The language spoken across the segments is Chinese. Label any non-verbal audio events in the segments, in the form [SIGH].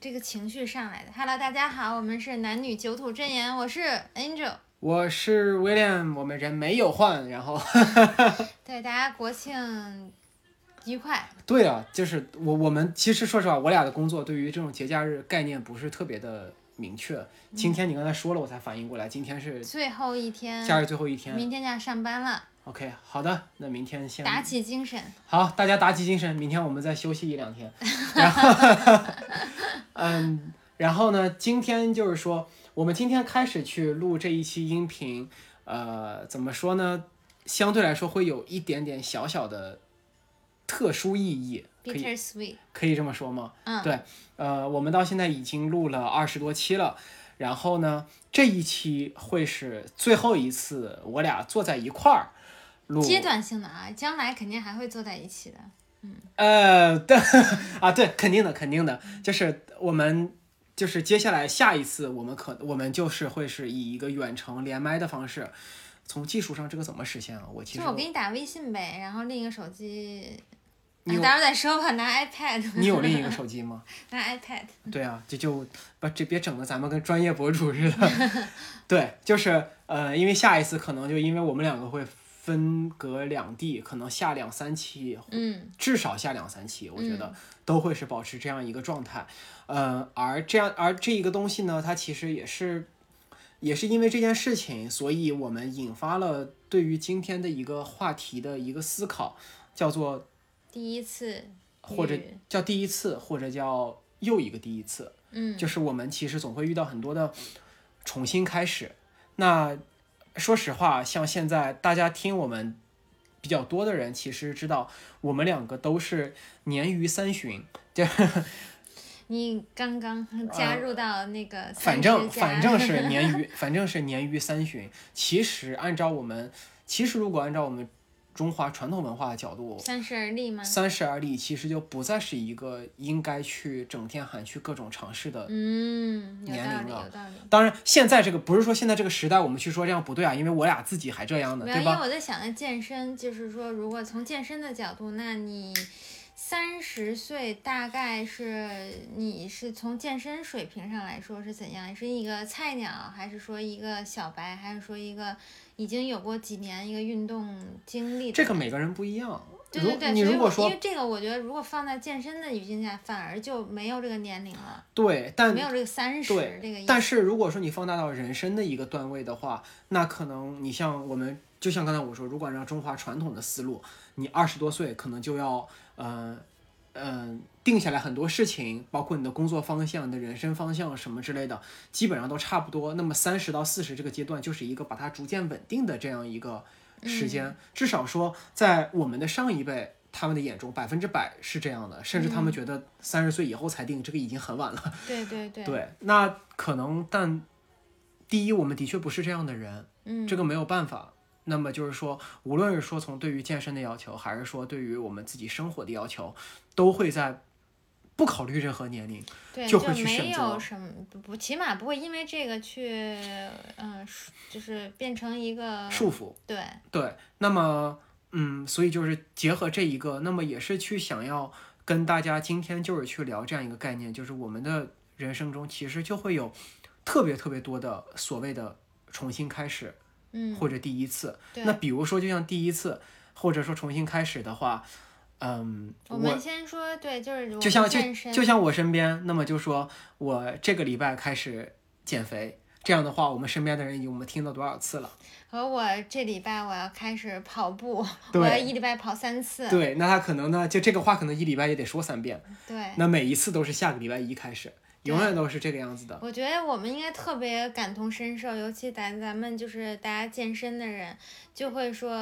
这个情绪上来的。Hello，大家好，我们是男女九土真言，我是 Angel，我是 William，我们人没有换，然后 [LAUGHS] 对大家国庆愉快。对啊，就是我我们其实说实话，我俩的工作对于这种节假日概念不是特别的明确。今天你刚才说了，我才反应过来，今天是最后一天，假日最后一天，明天就要上班了。OK，好的，那明天先打起精神。好，大家打起精神，明天我们再休息一两天。[LAUGHS] 然后，嗯，然后呢，今天就是说，我们今天开始去录这一期音频，呃，怎么说呢？相对来说会有一点点小小的特殊意义，可以 sweet，可以这么说吗？嗯，对，呃，我们到现在已经录了二十多期了，然后呢，这一期会是最后一次我俩坐在一块儿录。阶段性的啊，将来肯定还会坐在一起的。呃，对 [LAUGHS] 啊，对，肯定的，肯定的，就是我们就是接下来下一次我们可我们就是会是以一个远程连麦的方式。从技术上这个怎么实现啊？我其实就我给你打微信呗，然后另一个手机，你待会儿再说吧，拿 iPad。你有另一个手 [LAUGHS] 机吗？拿 iPad。对啊，就就把这别整的咱们跟专业博主似的。[LAUGHS] 对，就是呃，因为下一次可能就因为我们两个会分隔两地，可能下两三期，嗯，至少下两三期，我觉得都会是保持这样一个状态。嗯，而这样而这一个东西呢，它其实也是也是因为这件事情，所以我们引发了对于今天的一个话题的一个思考，叫做第一次或者叫第一次，或者叫又一个第一次。嗯，就是我们其实总会遇到很多的重新开始。那说实话，像现在大家听我们比较多的人，其实知道我们两个都是年逾三旬，就 [LAUGHS] 你刚刚加入到那个呃反正反正是 [LAUGHS] 年逾，反正是年逾三旬。其实按照我们，其实如果按照我们中华传统文化的角度，三十而立吗？三十而立其实就不再是一个应该去整天喊去各种尝试的嗯，年龄了。当然，现在这个不是说现在这个时代我们去说这样不对啊，因为我俩自己还这样呢，对吧？因为我在想着健身，就是说，如果从健身的角度，那你三十岁大概是你是从健身水平上来说是怎样？是一个菜鸟，还是说一个小白，还是说一个已经有过几年一个运动经历？这个每个人不一样。对对对，你如果说因为这个，我觉得如果放在健身的语境下，反而就没有这个年龄了，对，但没有这个三十对这个意思。但是如果说你放大到人生的一个段位的话，那可能你像我们，就像刚才我说，如果按照中华传统的思路，你二十多岁可能就要，呃，嗯、定下来很多事情，包括你的工作方向、你的人生方向什么之类的，基本上都差不多。那么三十到四十这个阶段，就是一个把它逐渐稳定的这样一个时间，至少说在我们的上一辈。他们的眼中，百分之百是这样的，甚至他们觉得三十岁以后才定，这个已经很晚了。对对对，对，那可能，但第一，我们的确不是这样的人，嗯，这个没有办法。那么就是说，无论是说从对于健身的要求，还是说对于我们自己生活的要求，都会在不考虑任何年龄。对，就会去选择有什么不不，起码不会因为这个去，嗯、束就是变成一个束缚。对，对，那么，嗯，所以就是结合这一个，那么也是去想要跟大家今天就是去聊这样一个概念，就是我们的人生中其实就会有特别特别多的所谓的重新开始，嗯，或者第一次。那比如说，就像第一次，或者说重新开始的话，嗯，我们先说对，就是就像就就像我身边，那么就说我这个礼拜开始减肥，这样的话，我们身边的人，我们听到多少次了？和我这礼拜我要开始跑步，我要一礼拜跑三次，对，那他可能呢，就这个话可能一礼拜也得说三遍，对。那每一次都是下个礼拜一开始，永远都是这个样子的。我觉得我们应该特别感同身受，尤其咱咱们就是大家健身的人，就会说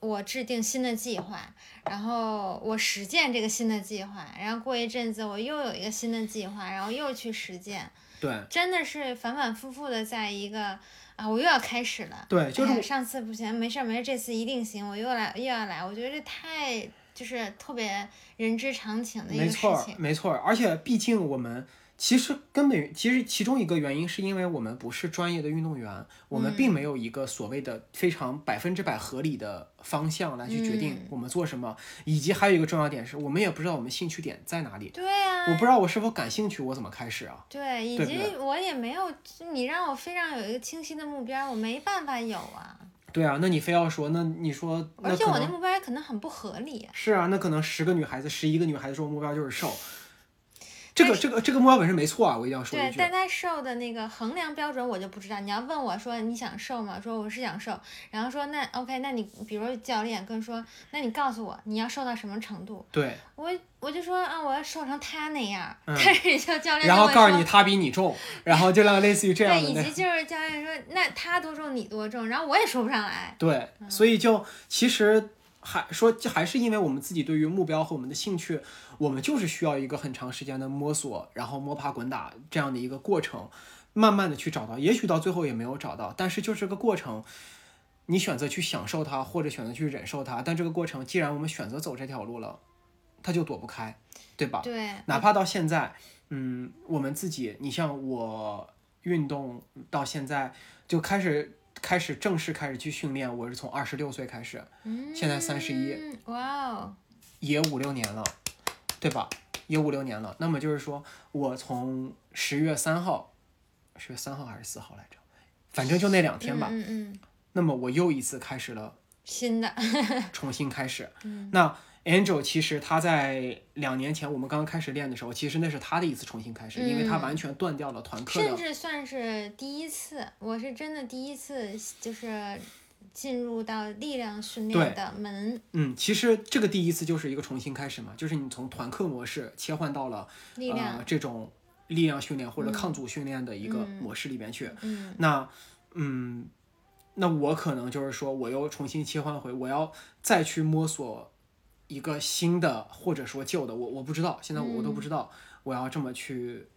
我制定新的计划，然后我实践这个新的计划，然后过一阵子我又有一个新的计划，然后又去实践，对真的是反反复复的在一个啊，我又要开始了。对，就是上次不行，没事儿没事儿，这次一定行，我又来又要来，我觉得这太就是特别人之常情的一个事没错。没错儿，而且毕竟我们其实根本其实其中一个原因是因为我们不是专业的运动员，我们并没有一个所谓的非常百分之百合理的方向来去决定我们做什么，以及还有一个重要点是我们也不知道我们兴趣点在哪里。对啊，我不知道我是否感兴趣，我怎么开始啊？对，以及我也没有，你让我非常有一个清晰的目标，我没办法有啊。对啊，那你非要说，那你说，而且我那目标也可能很不合理。是啊，那可能十个女孩子，十一个女孩子说目标就是瘦，[LAUGHS] 这个这个这个目标本身没错啊，我一定要说一对，但他瘦的那个衡量标准我就不知道。你要问我说你想瘦吗？说我是想瘦，然后说那 OK，那你比如教练跟说，那你告诉我你要瘦到什么程度？对，我我就说啊，我要瘦成他那样。嗯但是就教练然后告诉你他比你重，[LAUGHS] 然后就让类似于这样对，以及就是教练说那他多重你多重，然后我也说不上来。对，嗯所以就其实还说，就还是因为我们自己对于目标和我们的兴趣，我们就是需要一个很长时间的摸索，然后摸爬滚打这样的一个过程，慢慢的去找到。也许到最后也没有找到，但是就是个过程。你选择去享受它，或者选择去忍受它，但这个过程，既然我们选择走这条路了，它就躲不开，对吧？对，哪怕到现在，嗯，我们自己，你像我运动到现在就开始开始正式开始去训练，我是从二十六岁开始，现在三十一，嗯，哇哦，也五六年了，对吧？有五六年了。那么就是说我从十月三号，十月三号还是四号来着，反正就那两天吧。嗯嗯，那么我又一次开始了新的，重新开始。[LAUGHS] 嗯那 Angel 其实他在两年前我们刚刚开始练的时候，其实那是他的一次重新开始，因为他嗯完全断掉了团课的。甚至算是第一次，我是真的第一次，就是进入到力量训练的门，嗯，其实这个第一次就是一个重新开始嘛，就是你从团课模式切换到了力量呃，这种力量训练或者抗阻训练的一个嗯模式里边去。嗯那嗯，那我可能就是说，我又重新切换回，我要再去摸索一个新的或者说旧的，我我不知道，现在我我都不知道我要这么去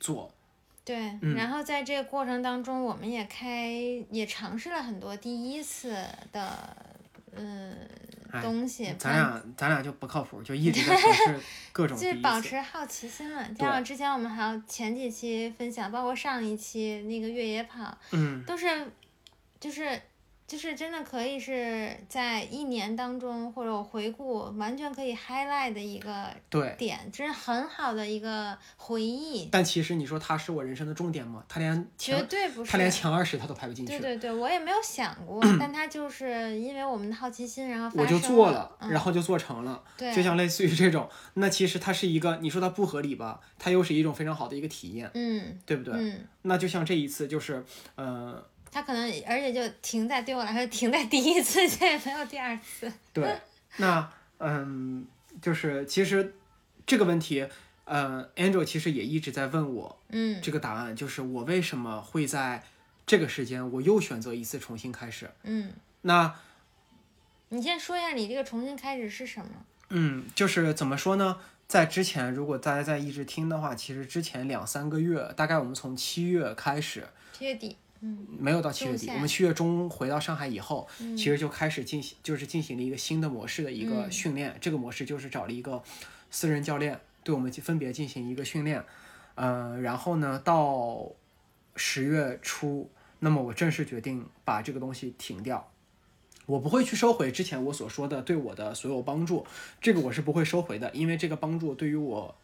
做。对，嗯然后在这个过程当中，我们也开也尝试了很多第一次的，嗯、哎东西，咱俩咱俩就不靠谱，就一 [LAUGHS] 直在尝试各种就是。保持好奇心嘛。加上之前我们还有前几期分享，包括上一期那个越野跑，嗯，都是就是就是真的可以是在一年当中，或者我回顾完全可以 highlight 的一个对。点，这是很好的一个回忆，但其实你说它是我人生的重点吗？它连绝对不是。它连前二十它都排不进去。对对对，我也没有想过，[CLEARS THROAT] 但它就是因为我们的好奇心，然后我就做了，嗯、然后就做成了，对，就像类似于这种，那其实它是一个，你说它不合理吧，它又是一种非常好的一个体验，嗯对不对？嗯，那就像这一次，就是，呃，它可能而且就停在对我来说停在第一次，再也没有第二次。[LAUGHS] 对，那嗯，就是其实这个问题，呃，Angel 其实也一直在问我嗯这个答案，就是我为什么会在这个时间我又选择一次重新开始？嗯，那你先说一下你这个重新开始是什么？嗯，就是怎么说呢？在之前，如果大家在一直听的话，其实之前两三个月，大概我们从七月开始，七月底，嗯没有到七月底，我们七月中回到上海以后，嗯其实就开始进行，就是进行了一个新的模式的一个嗯训练。这个模式就是找了一个私人教练，对我们分别进行一个训练。呃，然后呢，到十月初，那么我正式决定把这个东西停掉。我不会去收回之前我所说的对我的所有帮助，这个我是不会收回的，因为这个帮助对于我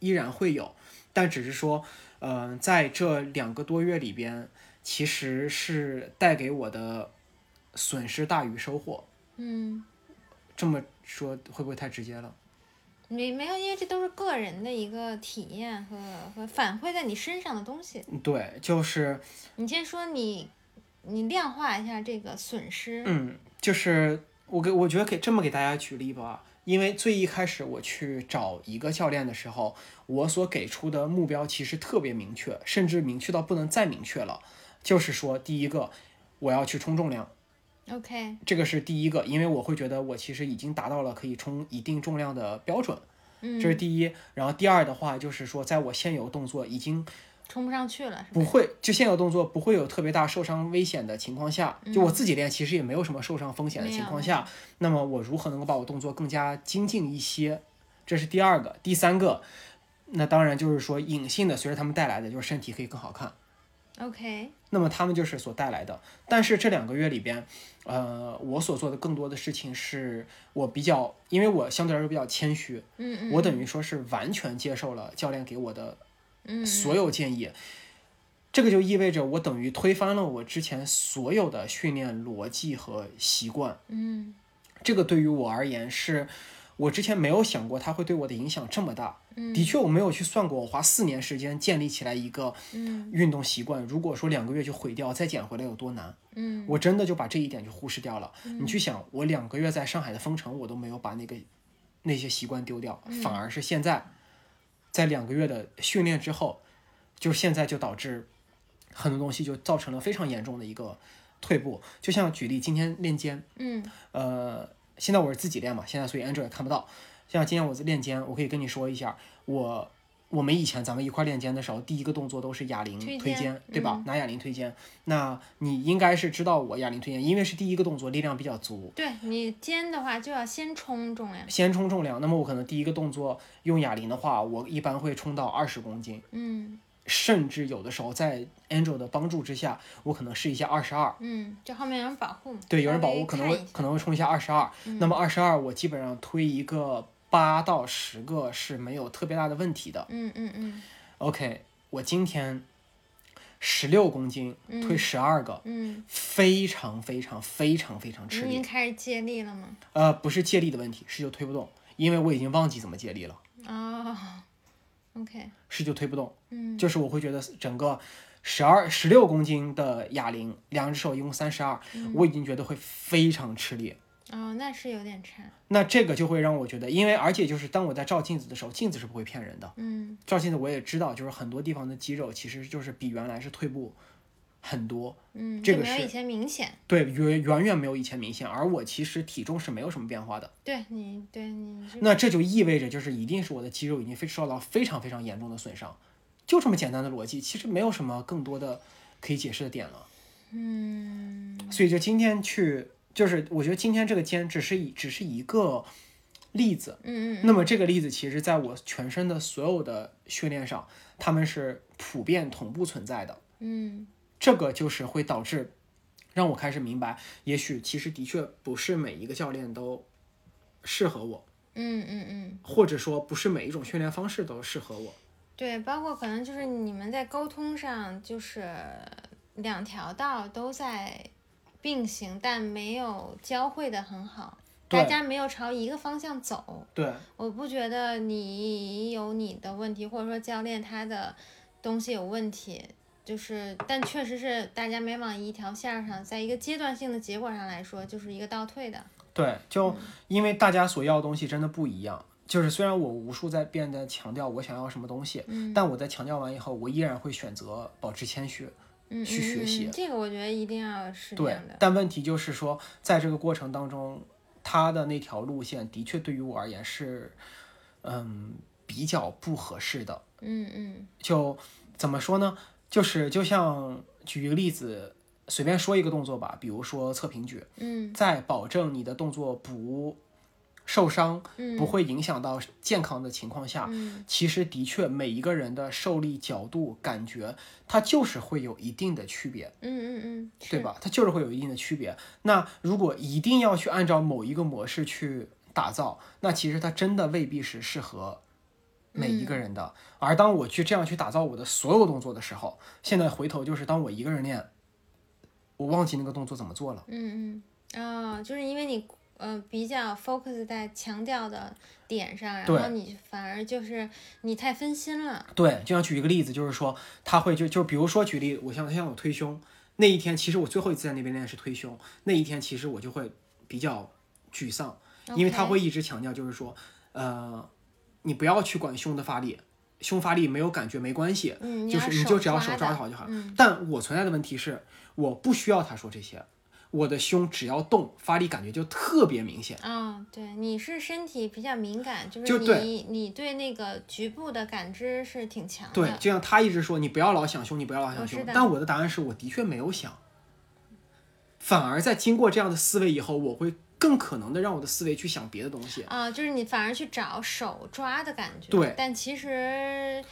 依然会有，但只是说，呃，在这两个多月里边，其实是带给我的损失大于收获。嗯，这么说会不会太直接了？没没有，因为这都是个人的一个体验和和反馈在你身上的东西。对，就是你先说你，你量化一下这个损失。嗯，就是我给我觉得给这么给大家举例吧，因为最一开始我去找一个教练的时候，我所给出的目标其实特别明确，甚至明确到不能再明确了。就是说，第一个，我要去冲重量，OK，这个是第一个，因为我会觉得我其实已经达到了可以冲一定重量的标准，嗯，这是第一。然后第二的话，就是说，在我现有动作已经冲不上去了，不会，就现有动作不会有特别大受伤危险的情况下，就我自己练其实也没有什么受伤风险的情况下，那么我如何能够把我动作更加精进一些？这是第二个，第三个，那当然就是说隐性的，随着他们带来的就是身体可以更好看。OK，那么他们就是所带来的。但是这两个月里边，呃，我所做的更多的事情是我比较，因为我相对来说比较谦虚，嗯嗯我等于说是完全接受了教练给我的嗯所有建议。这个就意味着我等于推翻了我之前所有的训练逻辑和习惯。嗯这个对于我而言是，我之前没有想过它会对我的影响这么大。嗯的确，我没有去算过，我花四年时间建立起来一个嗯运动习惯，如果说两个月就毁掉，再捡回来有多难？嗯我真的就把这一点就忽视掉了。你去想，我两个月在上海的封城，我都没有把那个那些习惯丢掉，反而是现在，在两个月的训练之后，就现在就导致很多东西就造成了非常严重的一个退步。就像举例，今天练肩，嗯呃，现在我是自己练嘛，现在所以 Andrew 也看不到。像今天我在练肩，我可以跟你说一下，我我们以前咱们一块儿练肩的时候，第一个动作都是哑铃推推肩对吧？拿哑铃推肩。那你应该是知道我哑铃推肩，因为是第一个动作，力量比较足，对你肩的话就要先冲重量。先冲重量。那么我可能第一个动作用哑铃的话，我一般会冲到二十公斤，嗯甚至有的时候在 Andrew 的帮助之下，我可能试一下二十二。嗯，这后面有人保护嘛。对，有人保护，可能可能会冲一下二十二。那么二十二，我基本上推一个八到十个是没有特别大的问题的。嗯嗯嗯 OK，我今天十六公斤推十二个，嗯，非常非常非常非常吃力你已经。开始借力了吗？呃，不是借力的问题，是就推不动，因为我已经忘记怎么借力了，哦，OK，是就推不动。嗯就是我会觉得整个十二十六公斤的哑铃，两只手一共三十二，嗯我已经觉得会非常吃力。哦，那是有点差。那这个就会让我觉得，因为而且就是当我在照镜子的时候，镜子是不会骗人的。嗯照镜子我也知道，就是很多地方的肌肉其实就是比原来是退步很多，嗯，这个是没有以前明显。对，远远远没有以前明显。而我其实体重是没有什么变化的，对你，对你那这就意味着就是一定是我的肌肉已经非受到非常非常严重的损伤，就这么简单的逻辑，其实没有什么更多的可以解释的点了。嗯所以就今天去，就是我觉得今天这个肩只是一只是一个例子，嗯嗯那么这个例子其实在我全身的所有的训练上，他们是普遍同步存在的。嗯这个就是会导致让我开始明白，也许其实的确不是每一个教练都适合我，嗯嗯嗯，或者说不是每一种训练方式都适合我。对，包括可能就是你们在沟通上就是两条道都在并行，但没有交汇的很好，大家没有朝一个方向走。对，我不觉得你有你的问题，或者说教练他的东西有问题，就是，但确实是大家没往一条线儿上，在一个阶段性的结果上来说，就是一个倒退的。对，就因为大家所要的东西真的不一样。就是虽然我无数在变的强调我想要什么东西，嗯但我在强调完以后，我依然会选择保持谦虚。嗯，去学习这个我觉得一定要是这对样的，。但问题就是说，在这个过程当中，他的那条路线的确对于我而言是，嗯，比较不合适的。嗯嗯就怎么说呢？就是就像举一个例子，随便说一个动作吧，比如说侧平举，嗯在保证你的动作不受伤、嗯，不会影响到健康的情况下，嗯其实的确每一个人的受力角度、感觉，它就是会有一定的区别。嗯嗯嗯，对吧？它就是会有一定的区别。那如果一定要去按照某一个模式去打造，那其实它真的未必是适合每一个人的。而当我去这样去打造我的所有动作的时候，现在回头就是当我一个人练，我忘记那个动作怎么做了。嗯嗯，哦，就是因为你呃比较 focus 在强调的点上，然后你反而就是你太分心了。对，就像举一个例子，就是说他会就就比如说举例，我像他像我推胸那一天，其实我最后一次在那边练是推胸，那一天其实我就会比较沮丧，因为他会一直强调就是说，呃，你不要去管胸的发力，胸发力没有感觉没关系，嗯，就是你你就只要手抓好就好。嗯但我存在的问题是，我不需要他说这些，我的胸只要动，发力感觉就特别明显。哦，对，你是身体比较敏感，就就是对你你对那个局部的感知是挺强的。对，就像他一直说你不要老想胸，你不要老想胸但我的答案是我的确没有想，反而在经过这样的思维以后，我会更可能的让我的思维去想别的东西。啊，就是你反而去找手抓的感觉。对但其实。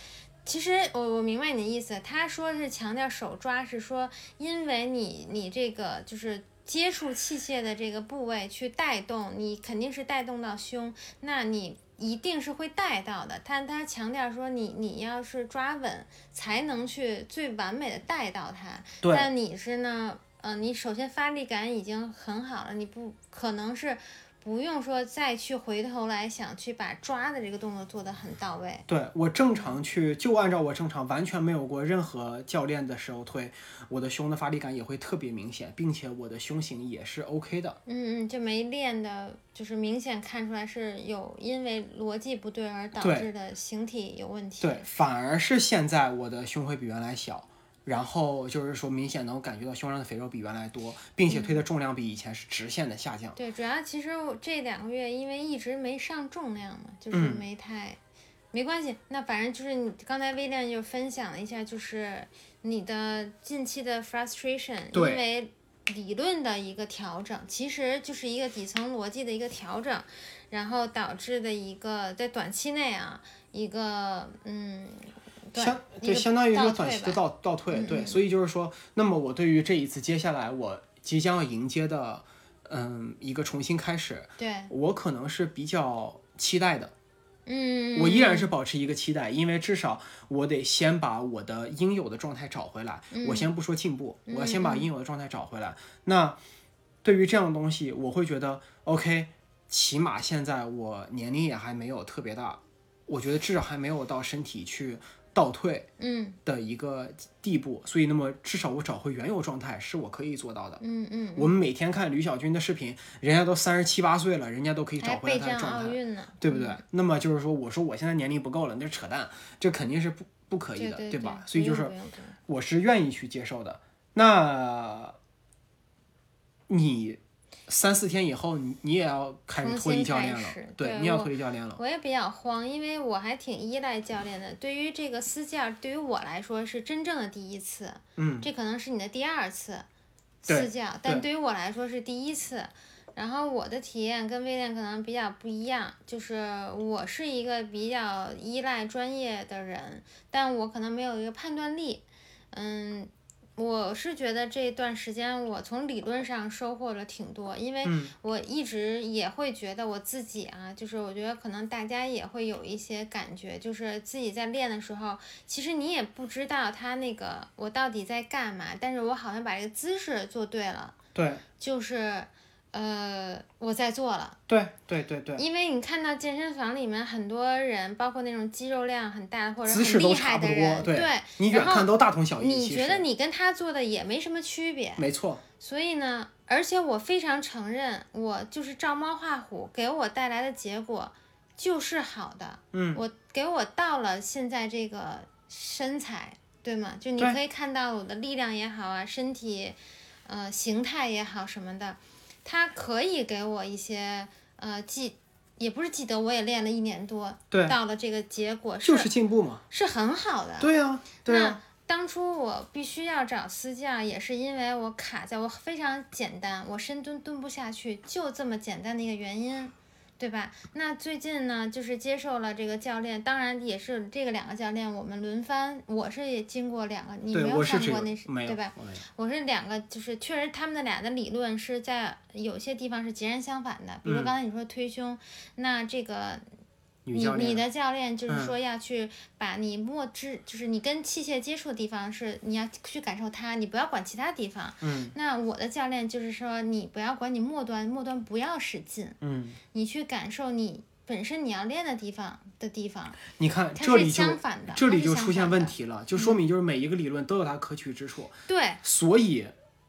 其实我我明白你的意思，他说是强调手抓，是说因为你你这个就是接触器械的这个部位去带动，你肯定是带动到胸，那你一定是会带到的。但他强调说你你要是抓稳，才能去最完美的带到它。对但你是呢，呃，你首先发力感已经很好了，你不可能是不用说再去回头来想去把抓的这个动作做得很到位。对我正常去，就按照我正常完全没有过任何教练的时候推，我的胸的发力感也会特别明显，并且我的胸型也是 OK 的。嗯嗯，就没练的，就是明显看出来是有因为逻辑不对而导致的形体有问题。对，反而是现在我的胸会比原来小，然后就是说明显能感觉到胸上的肥肉比原来多，并且推的重量比以前是直线的下降。对，主要其实我这两个月因为一直没上重量嘛，就是嗯没太、没关系。那反正就是你刚才威廉就分享了一下，就是你的近期的 frustration，因为理论的一个调整，其实就是一个底层逻辑的一个调整，然后导致的一个在短期内啊一个嗯。短相一个对相当于一个短期的倒倒退，对，嗯嗯所以就是说，那么我对于这一次接下来我即将要迎接的，嗯，一个重新开始，对，我可能是比较期待的。嗯，我依然是保持一个期待，因为至少我得先把我的应有的状态找回来。嗯我先不说进步，我要先把应有的状态找回来。那对于这样的东西，我会觉得 OK，起码现在我年龄也还没有特别大，我觉得至少还没有到身体去倒退嗯的一个地步，所以那么至少我找回原有状态是我可以做到的。嗯嗯，我们每天看吕小军的视频，人家都三十七八岁了，人家都可以找回来他的状态。对不对？那么就是说，我说我现在年龄不够了，那是扯淡，这肯定是不不可以的，对对吧？对所以就是我是愿意去接受的。那你三四天以后，你你也要开始重脱离新教练了对，你也要脱离教练了。我也比较慌，因为我还挺依赖教练的。对于这个私教，对于我来说是真正的第一次，嗯，这可能是你的第二次私教，但对于我来说是第一次。然后我的体验跟威廉可能比较不一样，就是我是一个比较依赖专业的人，但我可能没有一个判断力。嗯，我是觉得这段时间我从理论上收获了挺多，因为嗯。我一直也会觉得我自己啊，就是我觉得可能大家也会有一些感觉，就是自己在练的时候，其实你也不知道他那个我到底在干嘛，但是我好像把这个姿势做对了，对。就是呃我在做了。对对对对，因为你看到健身房里面很多人，包括那种肌肉量很大或者很厉害的人，对对，你远看都大同小异。你觉得你跟他做的也没什么区别，没错，所以呢，而且我非常承认，我就是照猫画虎给我带来的结果就是好的，嗯，我给我到了现在这个身材，对吗？就你可以看到我的力量也好啊，身体呃形态也好什么的，它可以给我一些呃记，也不是记得，我也练了一年多，对，到了这个结果就是进步嘛。是很好的，对啊，那当初我必须要找私教，也是因为我卡在我非常简单，我深蹲蹲不下去，就这么简单的一个原因，对吧？那最近呢，就是接受了这个教练，当然也是这个两个教练我们轮番，我是也经过两个，你没有上过那是对吧？我是两个，就是确实他们的俩的理论是在有些地方是截然相反的，比如刚才你说推胸，那这个你女教练你的教练就是嗯说要去把你末肢，就是你跟器械接触的地方是你要去感受它，你不要管其他地方。嗯那我的教练就是说你不要管你末端，末端不要使劲，嗯，你去感受你本身你要练的地方的地方，你看这里就相反的。这里就出现问。题了，就说明就是每一个理论都有它可取之处。对，所以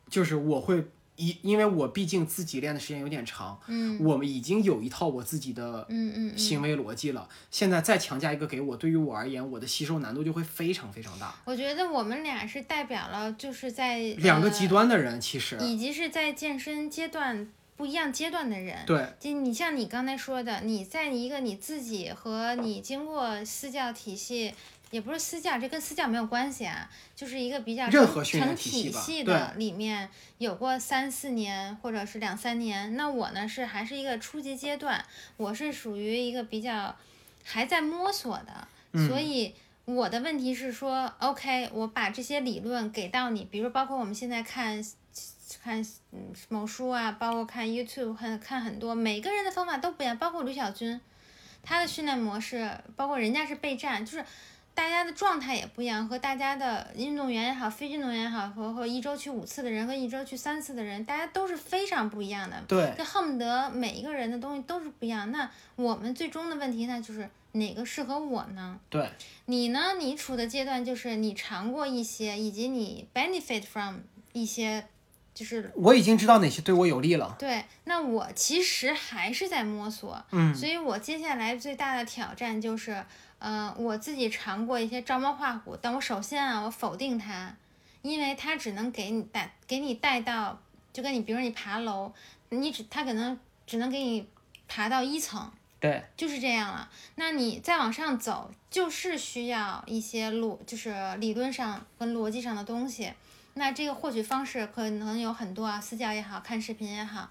就是我会一，因为我毕竟自己练的时间有点长，嗯我们已经有一套我自己的嗯嗯嗯。行为逻辑了。现在再强加一个给我，对于我而言，我的吸收难度就会非常非常大。我觉得我们俩是代表了，就是在呃两个极端的人，其实以及是在健身阶段不一样阶段的人。对就你像你刚才说的，你在一个你自己和你经过私教体系也不是私教，这跟私教没有关系啊，就是一个比较成任何训练成体系吧体系的里面有过三四年或者是两三年。那我呢是还是一个初级阶段，我是属于一个比较还在摸索的，嗯所以。我的问题是说，OK，我把这些理论给到你，比如包括我们现在看看嗯某书啊，包括看 YouTube，看看很多，每个人的方法都不一样，包括吕小军，他的训练模式，包括人家是备战，就是大家的状态也不一样，和大家的运动员也好，非运动员也好，和和一周去五次的人和一周去三次的人，大家都是非常不一样的。对，就恨不得每一个人的东西都是不一样。那我们最终的问题呢，就是哪个适合我呢？对，你呢？你处的阶段就是你尝过一些，以及你 benefit from 一些，就是我已经知道哪些对我有利了。对。那我其实还是在摸索，嗯，所以我接下来最大的挑战就是，呃，我自己尝过一些照猫画虎，但我首先啊，我否定它，因为它只能给你带给你带到，就跟你比如说你爬楼，你只它可能只能给你爬到一层。对，就是这样了。那你再往上走，就是需要一些逻，就是理论上跟逻辑上的东西。那这个获取方式可能有很多啊，私教也好看视频也好，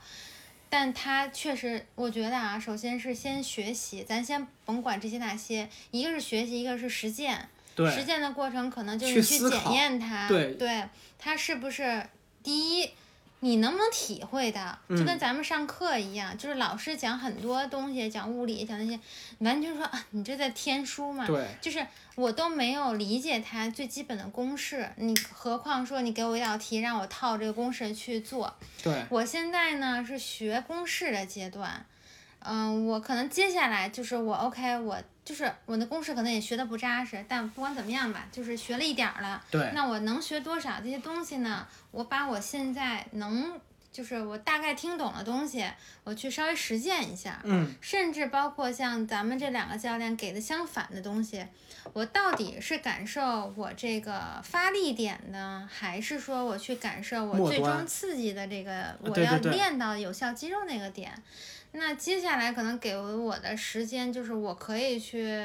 但它确实，我觉得啊，首先是先学习，咱先甭管这些那些，一个是学习，一个是实践。实，践的过程可能就是去检验它，对对，它是不是第一，你能不能体会到，就跟嗯咱们上课一样，就是老师讲很多东西，讲物理，讲那些，完全说啊，你这在天书嘛，对，就是我都没有理解它最基本的公式，你何况说你给我一道题，让我套这个公式去做，对，我现在呢是学公式的阶段，嗯，我可能接下来就是我 OK，我就是我的公式可能也学的不扎实，但不管怎么样吧，就是学了一点儿了。对，那我能学多少这些东西呢？我把我现在能，就是我大概听懂的东西，我去稍微实践一下。嗯，甚至包括像咱们这两个教练给的相反的东西，我到底是感受我这个发力点呢，还是说我去感受我最终刺激的这个我要练到有效肌肉那个点？那接下来可能给我的时间就是我可以去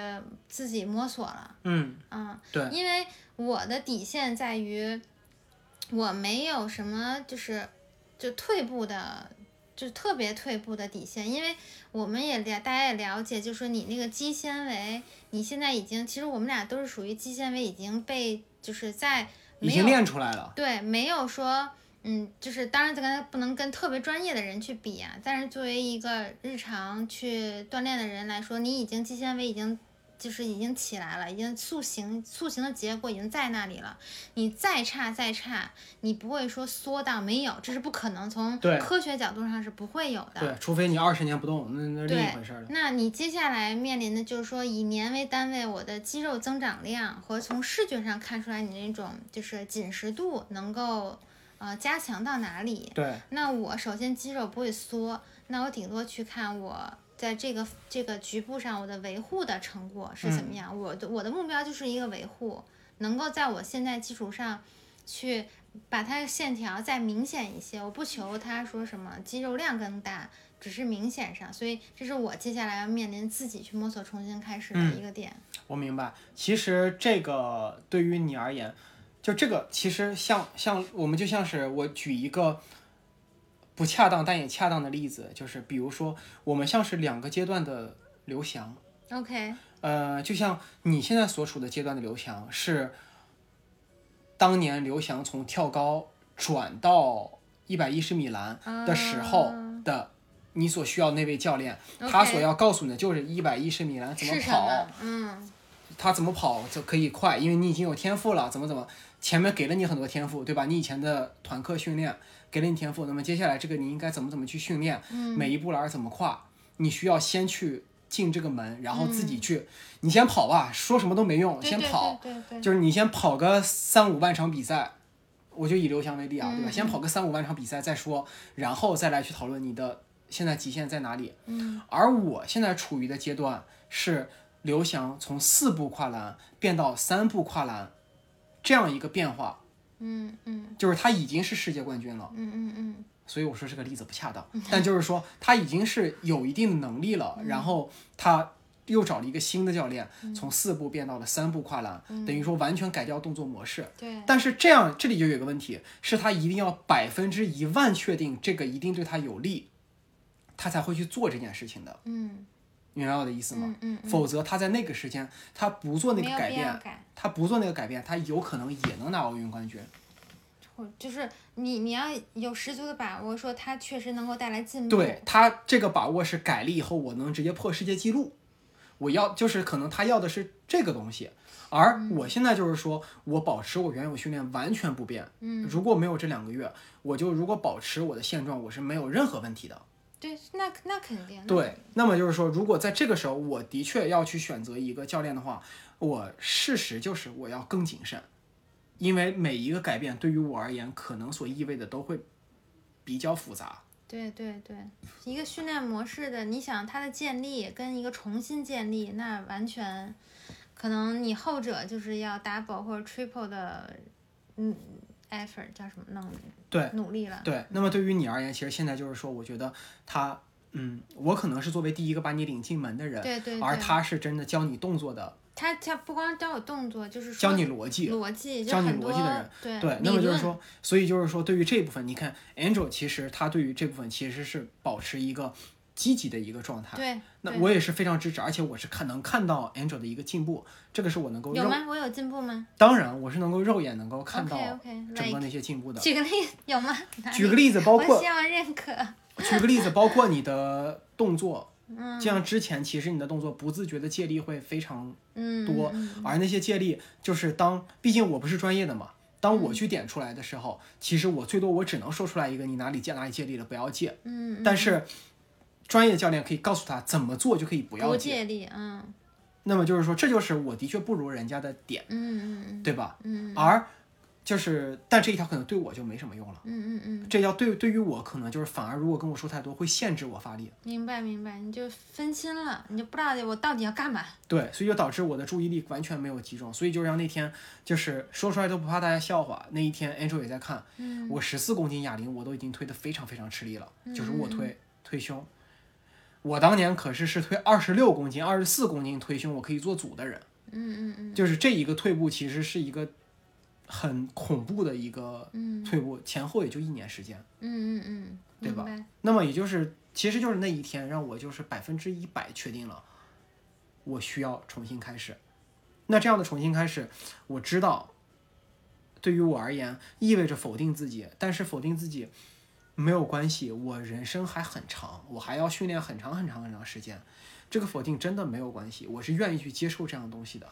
自己摸索了，嗯，嗯，对，因为我的底线在于我没有什么就是就退步的，就特别退步的底线，因为我们也了大家也了解，就说你那个肌纤维，你现在已经其实我们俩都是属于肌纤维已经被就是在已经没有练出来了。对没有说。嗯，就是当然，这个不能跟特别专业的人去比啊。但是作为一个日常去锻炼的人来说，你已经肌纤维已经就是已经起来了，已经塑形塑形的结果已经在那里了。你再差再差，你不会说缩到没有，这是不可能。从对科学角度上是不会有的。对，除非你二十年不动，那那是另一回事儿了。那你接下来面临的就是说，以年为单位，我的肌肉增长量和从视觉上看出来你那种就是紧实度能够呃加强到哪里？对，那我首先肌肉不会缩，那我顶多去看我在这个这个局部上我的维护的成果是怎么样。我的我的目标就是一个维护，能够在我现在基础上去把它的线条再明显一些。我不求它说什么肌肉量更大，只是明显上。所以这是我接下来要面临自己去摸索、重新开始的一个点。我明白。其实这个对于你而言，就这个其实像像我们就像是我举一个不恰当但也恰当的例子，就是比如说我们像是两个阶段的刘翔，OK，呃，就像你现在所处的阶段的刘翔是当年刘翔从跳高转到一百一十米栏的时候的。你所需要那位教练，他所要告诉你的就是一百一十米栏怎么跑，么？嗯，他怎么跑就可以快，因为你已经有天赋了，怎么怎么，前面给了你很多天赋，对吧？你以前的团课训练给了你天赋，那么接下来这个你应该怎么怎么去训练，每一步栏怎么跨，你需要先去进这个门，然后自己去，你先跑吧，说什么都没用，对对先跑，对对对，就是你先跑个三五万场比赛，我就以刘翔为例啊，对吧？嗯先跑个三五万场比赛再说，然后再来去讨论你的现在极限在哪里。嗯，而我现在处于的阶段是刘翔从四步跨栏变到三步跨栏，这样一个变化，嗯嗯。就是他已经是世界冠军了。嗯嗯嗯。所以我说这个例子不恰当，但就是说他已经是有一定的能力了，然后他又找了一个新的教练，从四步变到了三步跨栏，等于说完全改掉动作模式。对，但是这样这里就有一个问题，是他一定要百分之一万确定这个一定对他有利，他才会去做这件事情的。嗯明白我的意思吗？嗯嗯，否则他在那个时间他不做那个改变。他不做那个改变，他有可能也能拿奥运冠军。或就是你你要有十足的把握，说他确实能够带来进步。对他这个把握是改了以后，我能直接破世界纪录。我要就是可能他要的是这个东西，而我现在就是说我保持我原有训练完全不变。嗯，如果没有这两个月，我就如果保持我的现状，我是没有任何问题的。对，那那肯定。那对，那么就是说，如果在这个时候我的确要去选择一个教练的话，我事实就是我要更谨慎，因为每一个改变对于我而言，可能所意味的都会比较复杂。对对对，一个训练模式的，你想它的建立跟一个重新建立，那完全可能你后者就是要 double 或者 triple 的，嗯，effort 叫什么能对努力了。对，那么对于你而言，其实现在就是说，我觉得他，嗯，我可能是作为第一个把你领进门的人，对对对，而他是真的教你动作的，他他不光教我动作，就是说教你逻辑。逻辑，教你逻辑的人对对，那么就是说，所以就是说，对于这部分，你看 Angel 其实他对于这部分其实是保持一个积极的一个状态。对对那我也是非常支持，而且我是看能看到 Angel 的一个进步，这个是我能够肉，有吗？我有进步吗当然我是能够肉眼能够看到整个那些进步的。举个例子有吗？举个例子，[LAUGHS] 包括我希望认可。[LAUGHS] 举个例子，包括你的动作，嗯就像之前其实你的动作不自觉的借力会非常嗯，多嗯而那些借力就是当，毕竟我不是专业的嘛，当我去点出来的时候，其实我最多我只能说出来一个你哪里借哪里借力了，不要借。嗯，但是专业教练可以告诉他怎么做就可以不不要借。力，嗯那么就是说，这就是我的确不如人家的点，嗯嗯对吧？嗯而就是，但这一条可能对我就没什么用了。嗯嗯嗯，这条对对于我可能就是反而如果跟我说太多，会限制我发力。明白明白，你就分心了，你就不知道我到底要干嘛。对，所以就导致我的注意力完全没有集中，所以就让那天就是说出来都不怕大家笑话。那一天 Angel 也在看，嗯我十四公斤哑铃我都已经推得非常非常吃力了，就是卧推、推胸。我当年可是是推二十六公斤、二十四公斤推胸，我可以做组的人。嗯嗯嗯就是这一个退步其实是一个很恐怖的一个嗯退步，前后也就一年时间。嗯嗯嗯，对吧？那么也就是，其实就是那一天让我就是百分之一百确定了，我需要重新开始。那这样的重新开始，我知道，对于我而言意味着否定自己，但是否定自己没有关系，我人生还很长，我还要训练很长很长很长时间，这个否定真的没有关系，我是愿意去接受这样的东西的。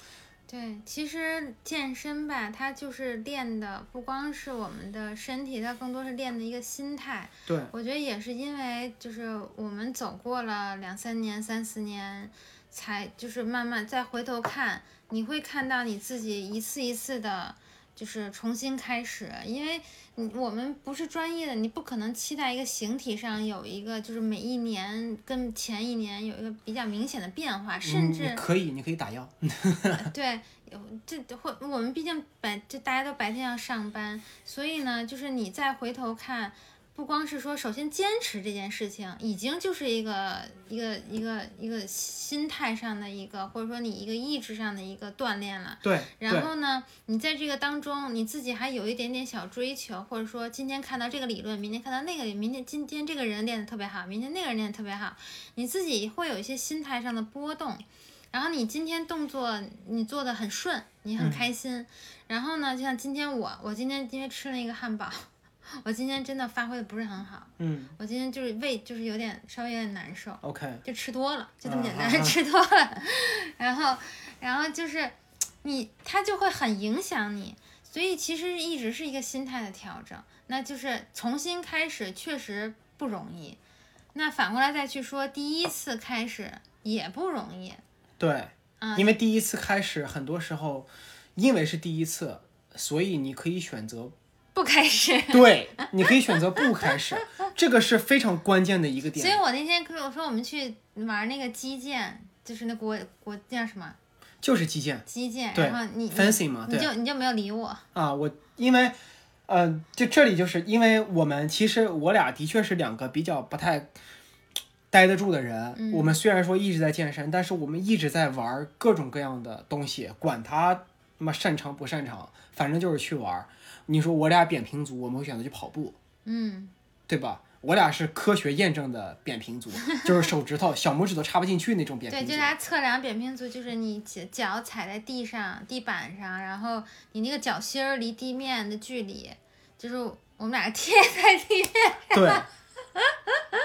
对，其实健身吧，它就是练的不光是我们的身体，它更多是练的一个心态。对，我觉得也是因为，就是我们走过了两三年、三四年，才就是慢慢再回头看，你会看到你自己一次一次的，就是重新开始。因为你我们不是专业的，你不可能期待一个形体上有一个，就是每一年跟前一年有一个比较明显的变化，甚嗯至你可以，你可以打药。[LAUGHS] 对，有这会我们毕竟白就大家都白天要上班，所以呢，就是你再回头看，不光是说首先坚持这件事情，已经就是一个一个一个一个心态上的一个，或者说你一个意志上的一个锻炼了。对，然后呢，你在这个当中，你自己还有一点点小追求，或者说今天看到这个理论，明天看到那个，明天今天这个人练得特别好，明天那个人练得特别好，你自己会有一些心态上的波动。然后你今天动作你做的很顺，你很开心。然后呢，就像今天我，我今天因为吃了一个汉堡，我今天真的发挥的不是很好，嗯。我今天就是胃就是有点稍微有点难受。，OK，就吃多了，就这么简单，啊 [LAUGHS] 吃多了，然后，然后就是你，它就会很影响你，所以其实一直是一个心态的调整，那就是重新开始确实不容易，那反过来再去说，第一次开始也不容易，对，嗯。因为第一次开始，很多时候因为是第一次，所以你可以选择不开始。[LAUGHS] 对，你可以选择不开始，这个是非常关键的一个点所以，我那天跟我说我们去玩那个击剑，就是那国国叫什么就是击剑击剑，对然后你你 fencing 嘛，你就你就没有理我，啊，我因为。呃，就这里就是因为我们其实我俩的确是两个比较不太待得住的人。嗯我们虽然说一直在健身，但是我们一直在玩各种各样的东西，管他他妈擅长不擅长，反正就是去玩。你说我俩扁平足，我们会选择去跑步，嗯，对吧？我俩是科学验证的扁平足，[LAUGHS] 就是手指头、小拇指都插不进去那种扁，平足。对就它测量扁平足，就是你脚脚踩在地上、地板上，然后你那个脚心儿离地面的距离，就是我们俩贴在地面。对，[LAUGHS]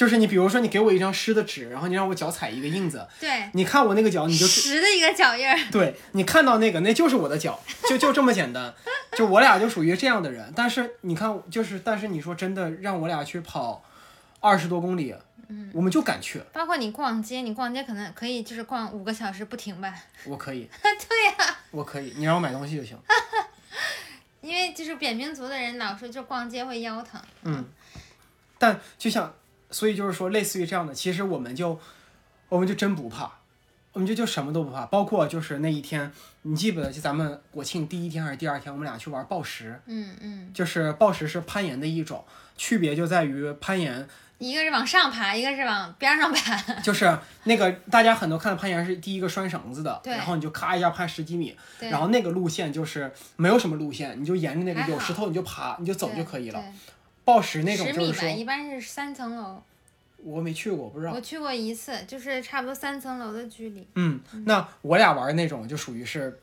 就是你比如说你给我一张湿的纸，然后你让我脚踩一个印子，对，你看我那个脚，你就实的一个脚印儿。对你看到那个，那就是我的脚，就就这么简单。[LAUGHS] 就我俩就属于这样的人。但是你看，就是但是你说真的，让我俩去跑二十多公里，嗯，我们就敢去，包括你逛街，你逛街可能可以就是逛五个小时不停吧。我可以，[LAUGHS] 对呀、我可以，你让我买东西就行。[LAUGHS] 因为就是扁平足的人老说就逛街会腰疼。嗯，但就像，所以就是说，类似于这样的，其实我们就，我们就真不怕，我们就就什么都不怕，包括就是那一天，你记不得就咱们国庆第一天还是第二天，我们俩去玩抱石，嗯嗯，就是抱石是攀岩的一种，区别就在于攀岩。一个是往上爬，一个是往边上爬。就是那个大家很多看的攀岩是第一个拴绳子的，对。然后你就咔一下攀十几米，对，然后那个路线就是没有什么路线，你就沿着那个有石头你就爬，你就走就可以了。对抱石那种十米吧，一般是三层楼。我没去过，不知道我。去过一次，就是差不多三层楼的距离。嗯，那我俩玩那种就属于是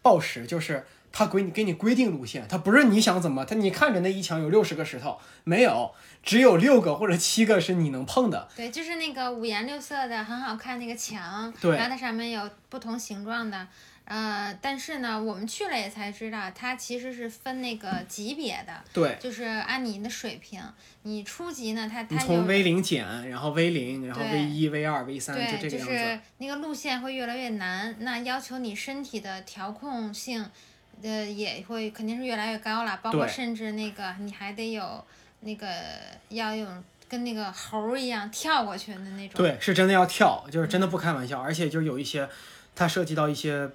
报时，就是他给你给你规定路线，他不是你想怎么，他你看着那一墙有六十个石头，没有，只有六个或者七个是你能碰的。对，就是那个五颜六色的，很好看那个墙，对然后它上面有不同形状的，呃，但是呢，我们去了也才知道，它其实是分那个级别的，对，就是按你的水平，你初级呢，它它有从 V 零减，然后 V 零，然后 V 一、V 二、V 三，就对，就这个样子。是那个路线会越来越难，那要求你身体的调控性，呃，也会肯定是越来越高了，包括甚至那个你还得有那个要用跟那个猴儿一样跳过去的那种。对，是真的要跳，就是真的不开玩笑，而且就有一些，它涉及到一些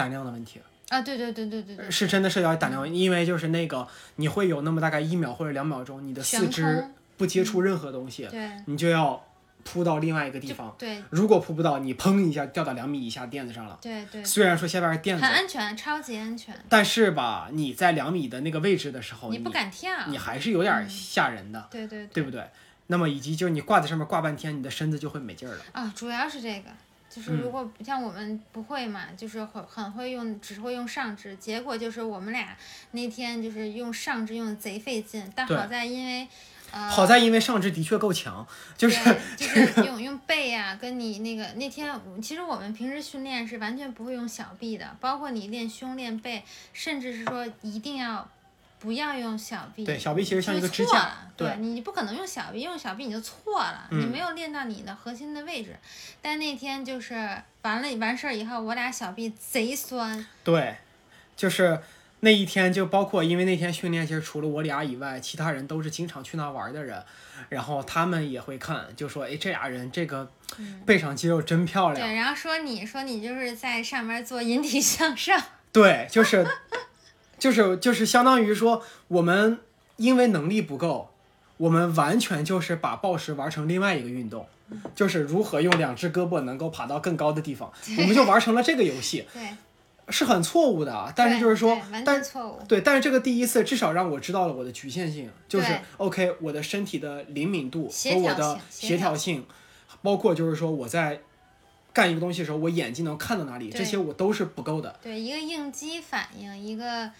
胆量的问题，啊，对对对对对对，是真的涉及到胆量问题，因为就是那个你会有那么大概一秒或者两秒钟，你的四肢不接触任何东西，对。你就要扑到另外一个地方。对。如果扑不到，你砰一下掉到两米以下垫子上了。对对，虽然说下边是垫很，安全，超级安全，但是吧，你在两米的那个位置的时候，你你不敢跳。你还是有点吓人的，对对。对不对？那么以及就是你挂在上面挂半天，你的身子就会没劲儿了。啊，主要是这个，就是嗯如果像我们不会嘛，就是很很会用，只会用上肢，结果就是我们俩那天就是用上肢用的贼费劲，但好在因为呃，好在因为上肢的确够强，就是对 [LAUGHS] 就是用用背呀、跟你那个那天其实我们平时训练是完全不会用小臂的，包括你练胸练背，甚至是说一定要。不要用小臂，对小臂其实像一个就支架对对。你不可能用小臂，用小臂你就错了，你嗯。没有练到你的核心的位置。但那天就是完了完事儿以后，我俩小臂贼酸，对，就是那一天就包括因为那天训练，其实除了我俩以外，其他人都是经常去那玩的人，然后他们也会看，就说哎这俩人这个背上肌肉真漂亮，对，然后说你说你就是在上面做引体向上，对，就是就是就是相当于说我们因为能力不够，我们完全就是把暴食玩成另外一个运动。就是如何用两只胳膊能够爬到更高的地方，我们就玩成了这个游戏，对，是很错误的啊。但是就是说，完但全错误，对，但是这个第一次至少让我知道了我的局限性，就是 OK，我的身体的灵敏度和我的协调性，包括就是说我在干一个东西的时候，我眼睛能看到哪里，这些我都是不够的。对，一个应激反应，一个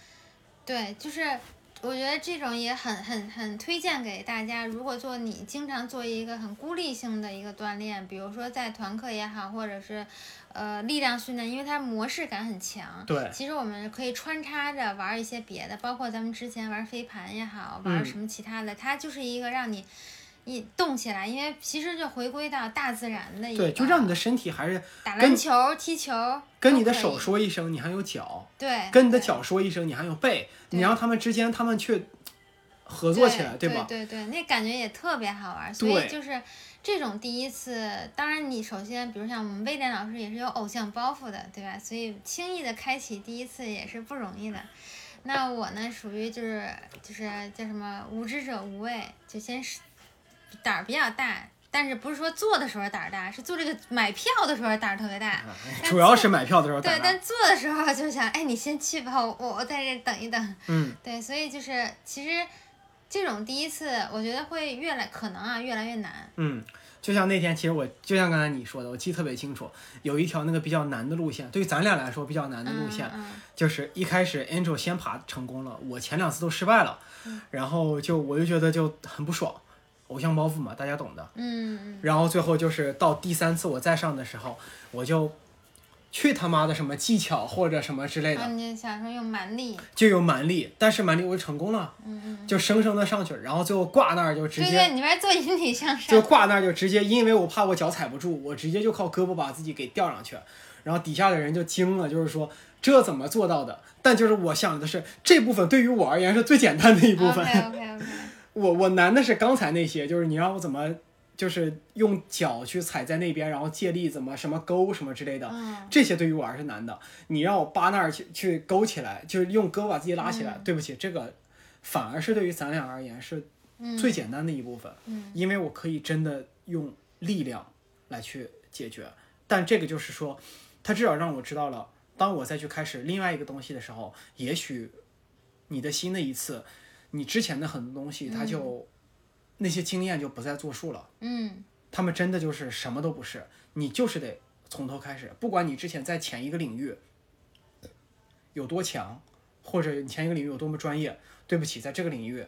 对，就是我觉得这种也很很很推荐给大家。如果做你经常做一个很孤立性的一个锻炼，比如说在团课也好，或者是呃力量训练，因为它模式感很强。对其实我们可以穿插着玩一些别的，包括咱们之前玩飞盘也好，玩嗯什么其他的，它就是一个让你。一动起来，因为其实就回归到大自然的一个，对，就让你的身体还是打篮球、踢球，跟你的手说一声，你还有脚；对，跟你的脚说一声，你还有背。你让他们之间，他们去合作起来，对吧？对对，那感觉也特别好玩。所以就是这种第一次，当然你首先，比如像我们威廉老师也是有偶像包袱的，对吧？所以轻易的开启第一次也是不容易的。那我呢，属于就是就是叫什么无知者无畏，就先是胆儿比较大，但是不是说做的时候胆儿大，是做这个买票的时候胆儿特别大。啊主要是买票的时候对。但做的时候就想，哎，你先去吧，我我我在这等一等。嗯，对，所以就是其实这种第一次，我觉得会越来可能啊越来越难。嗯，就像那天，其实我就像刚才你说的，我记得特别清楚，有一条那个比较难的路线，对于咱俩来说比较难的路线，嗯就是一开始 Angel 先爬成功了，我前两次都失败了，嗯然后就我就觉得就很不爽，偶像包袱嘛，大家懂的。然后最后就是到第三次我再上的时候，我就去他妈的什么技巧或者什么之类嗯，的，啊，你想说用蛮力，就有蛮力，但是蛮力我就成功了，就生生的上去了，然后最后挂那儿就直接对对，你边做引体向上就，挂那儿就直接，因为我怕我脚踩不住，我直接就靠胳膊把自己给吊上去，然后底下的人就惊了，就是说这怎么做到的？但就是我想的是，这部分对于我而言是最简单的一部分。OK OK OK，我我难的是刚才那些，就是你让我怎么，就是用脚去踩在那边，然后借力怎么什么勾什么之类的，嗯这些对于我而是难的。你让我扒那儿去去勾起来，就是用胳膊把自己拉起来，嗯对不起，这个反而是对于咱俩而言是嗯最简单的一部分。嗯因为我可以真的用力量来去解决。但这个就是说，它至少让我知道了，当我再去开始另外一个东西的时候，也许你的新的一次，你之前的很多东西，他就、那些经验就不再作数了。嗯他们真的就是什么都不是，你就是得从头开始。不管你之前在前一个领域有多强，或者你前一个领域有多么专业，对不起，在这个领域，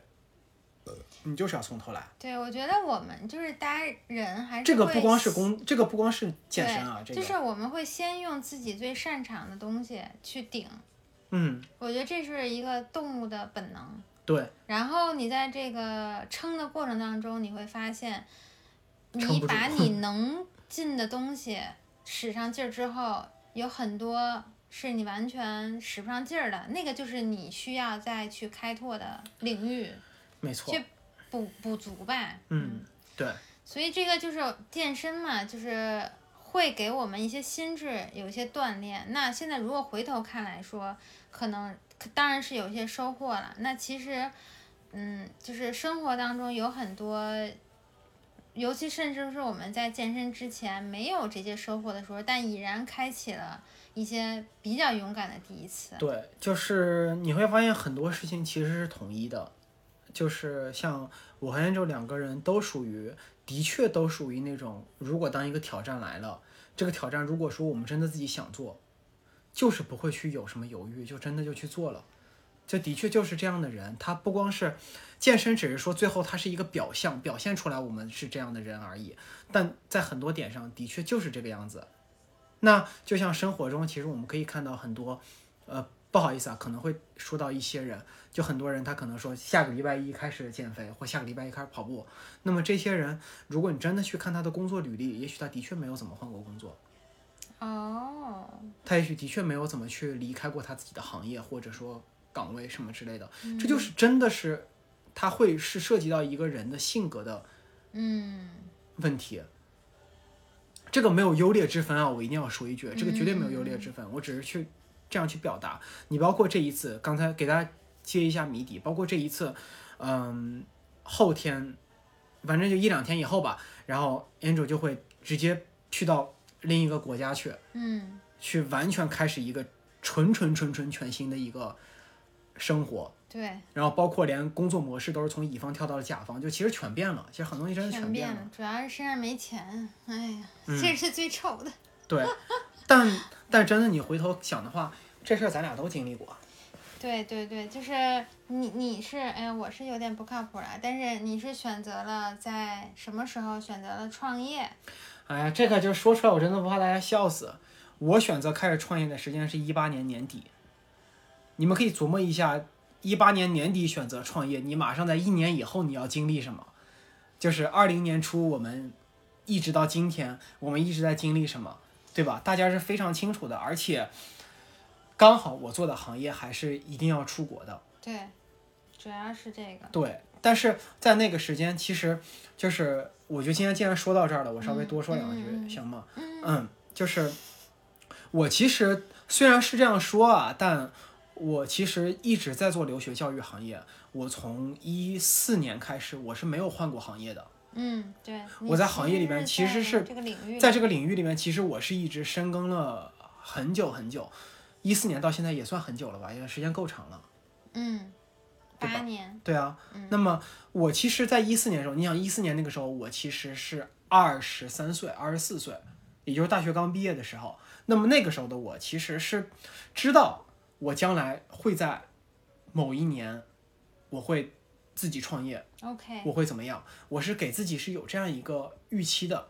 你就是要从头来。对，我觉得我们就是大家人还是会这个不光是工，这个不光是健身啊，这个就是我们会先用自己最擅长的东西去顶，嗯，我觉得这是一个动物的本能。对，然后你在这个撑的过程当中，你会发现，你把你能进的东西使上劲儿之后，有很多是你完全使不上劲儿的，那个就是你需要再去开拓的领域，没错，去补补足吧。嗯，对，所以这个就是健身嘛，就是会给我们一些心智有一些锻炼。那现在如果回头看来说，可能当然是有一些收获了。那其实，嗯，就是生活当中有很多，尤其甚至是我们在健身之前没有这些收获的时候，但已然开启了一些比较勇敢的第一次。对，就是你会发现很多事情其实是统一的，就是像我和 Angel 两个人都属于，的确都属于那种，如果当一个挑战来了，这个挑战如果说我们真的自己想做，就是不会去有什么犹豫，就真的就去做了。这的确就是这样的人，他不光是健身，只是说最后他是一个表象，表现出来我们是这样的人而已。但在很多点上，的确就是这个样子。那就像生活中，其实我们可以看到很多，呃，不好意思啊，可能会说到一些人，就很多人他可能说下个礼拜一开始减肥，或下个礼拜一开始跑步。那么这些人，如果你真的去看他的工作履历，也许他的确没有怎么换过工作，哦，他也许的确没有怎么去离开过他自己的行业，或者说岗位什么之类的。这就是真的是，他会是涉及到一个人的性格的嗯问题。这个没有优劣之分啊，我一定要说一句，这个绝对没有优劣之分，我只是去这样去表达。你包括这一次，刚才给大家揭一下谜底，包括这一次，嗯，后天，反正就一两天以后吧，然后 Angel 就会直接去到另一个国家去，嗯去完全开始一个纯纯纯纯全新的一个生活。对，然后包括连工作模式都是从乙方跳到了甲方，就其实全变了。其实很多东西真的全全变了。变了，主要是身上没钱，哎呀，嗯这是最丑的。对，但但真的你回头想的话，这事儿咱俩都经历过。对对对，就是你你是哎呀，我是有点不靠谱了，但是你是选择了在什么时候选择了创业？哎呀，这个就说出来，我真的不怕大家笑死。我选择开始创业的时间是一八年年底，你们可以琢磨一下，一八年年底选择创业，你马上在一年以后你要经历什么？就是二零年初我们一直到今天，我们一直在经历什么，对吧？大家是非常清楚的，而且刚好我做的行业还是一定要出国的。对，主要是这个。对，但是在那个时间，其实就是我觉得今天既然说到这儿了，我稍微多说两句，行吗？嗯，就是我其实虽然是这样说啊，但我其实一直在做留学教育行业。我从一四年开始，我是没有换过行业的。嗯，对。我在行业里边实是在其实是在这个领域里面，其实我是一直深耕了很久很久，一四年到现在也算很久了吧，因为时间够长了。嗯，八年，对啊，嗯那么我其实，在一四年的时候，你想一四年那个时候，我其实是二十三岁、二十四岁，也就是大学刚毕业的时候。那么那个时候的我，其实是知道我将来会在某一年，我会自己创业，OK，我会怎么样？我是给自己是有这样一个预期的，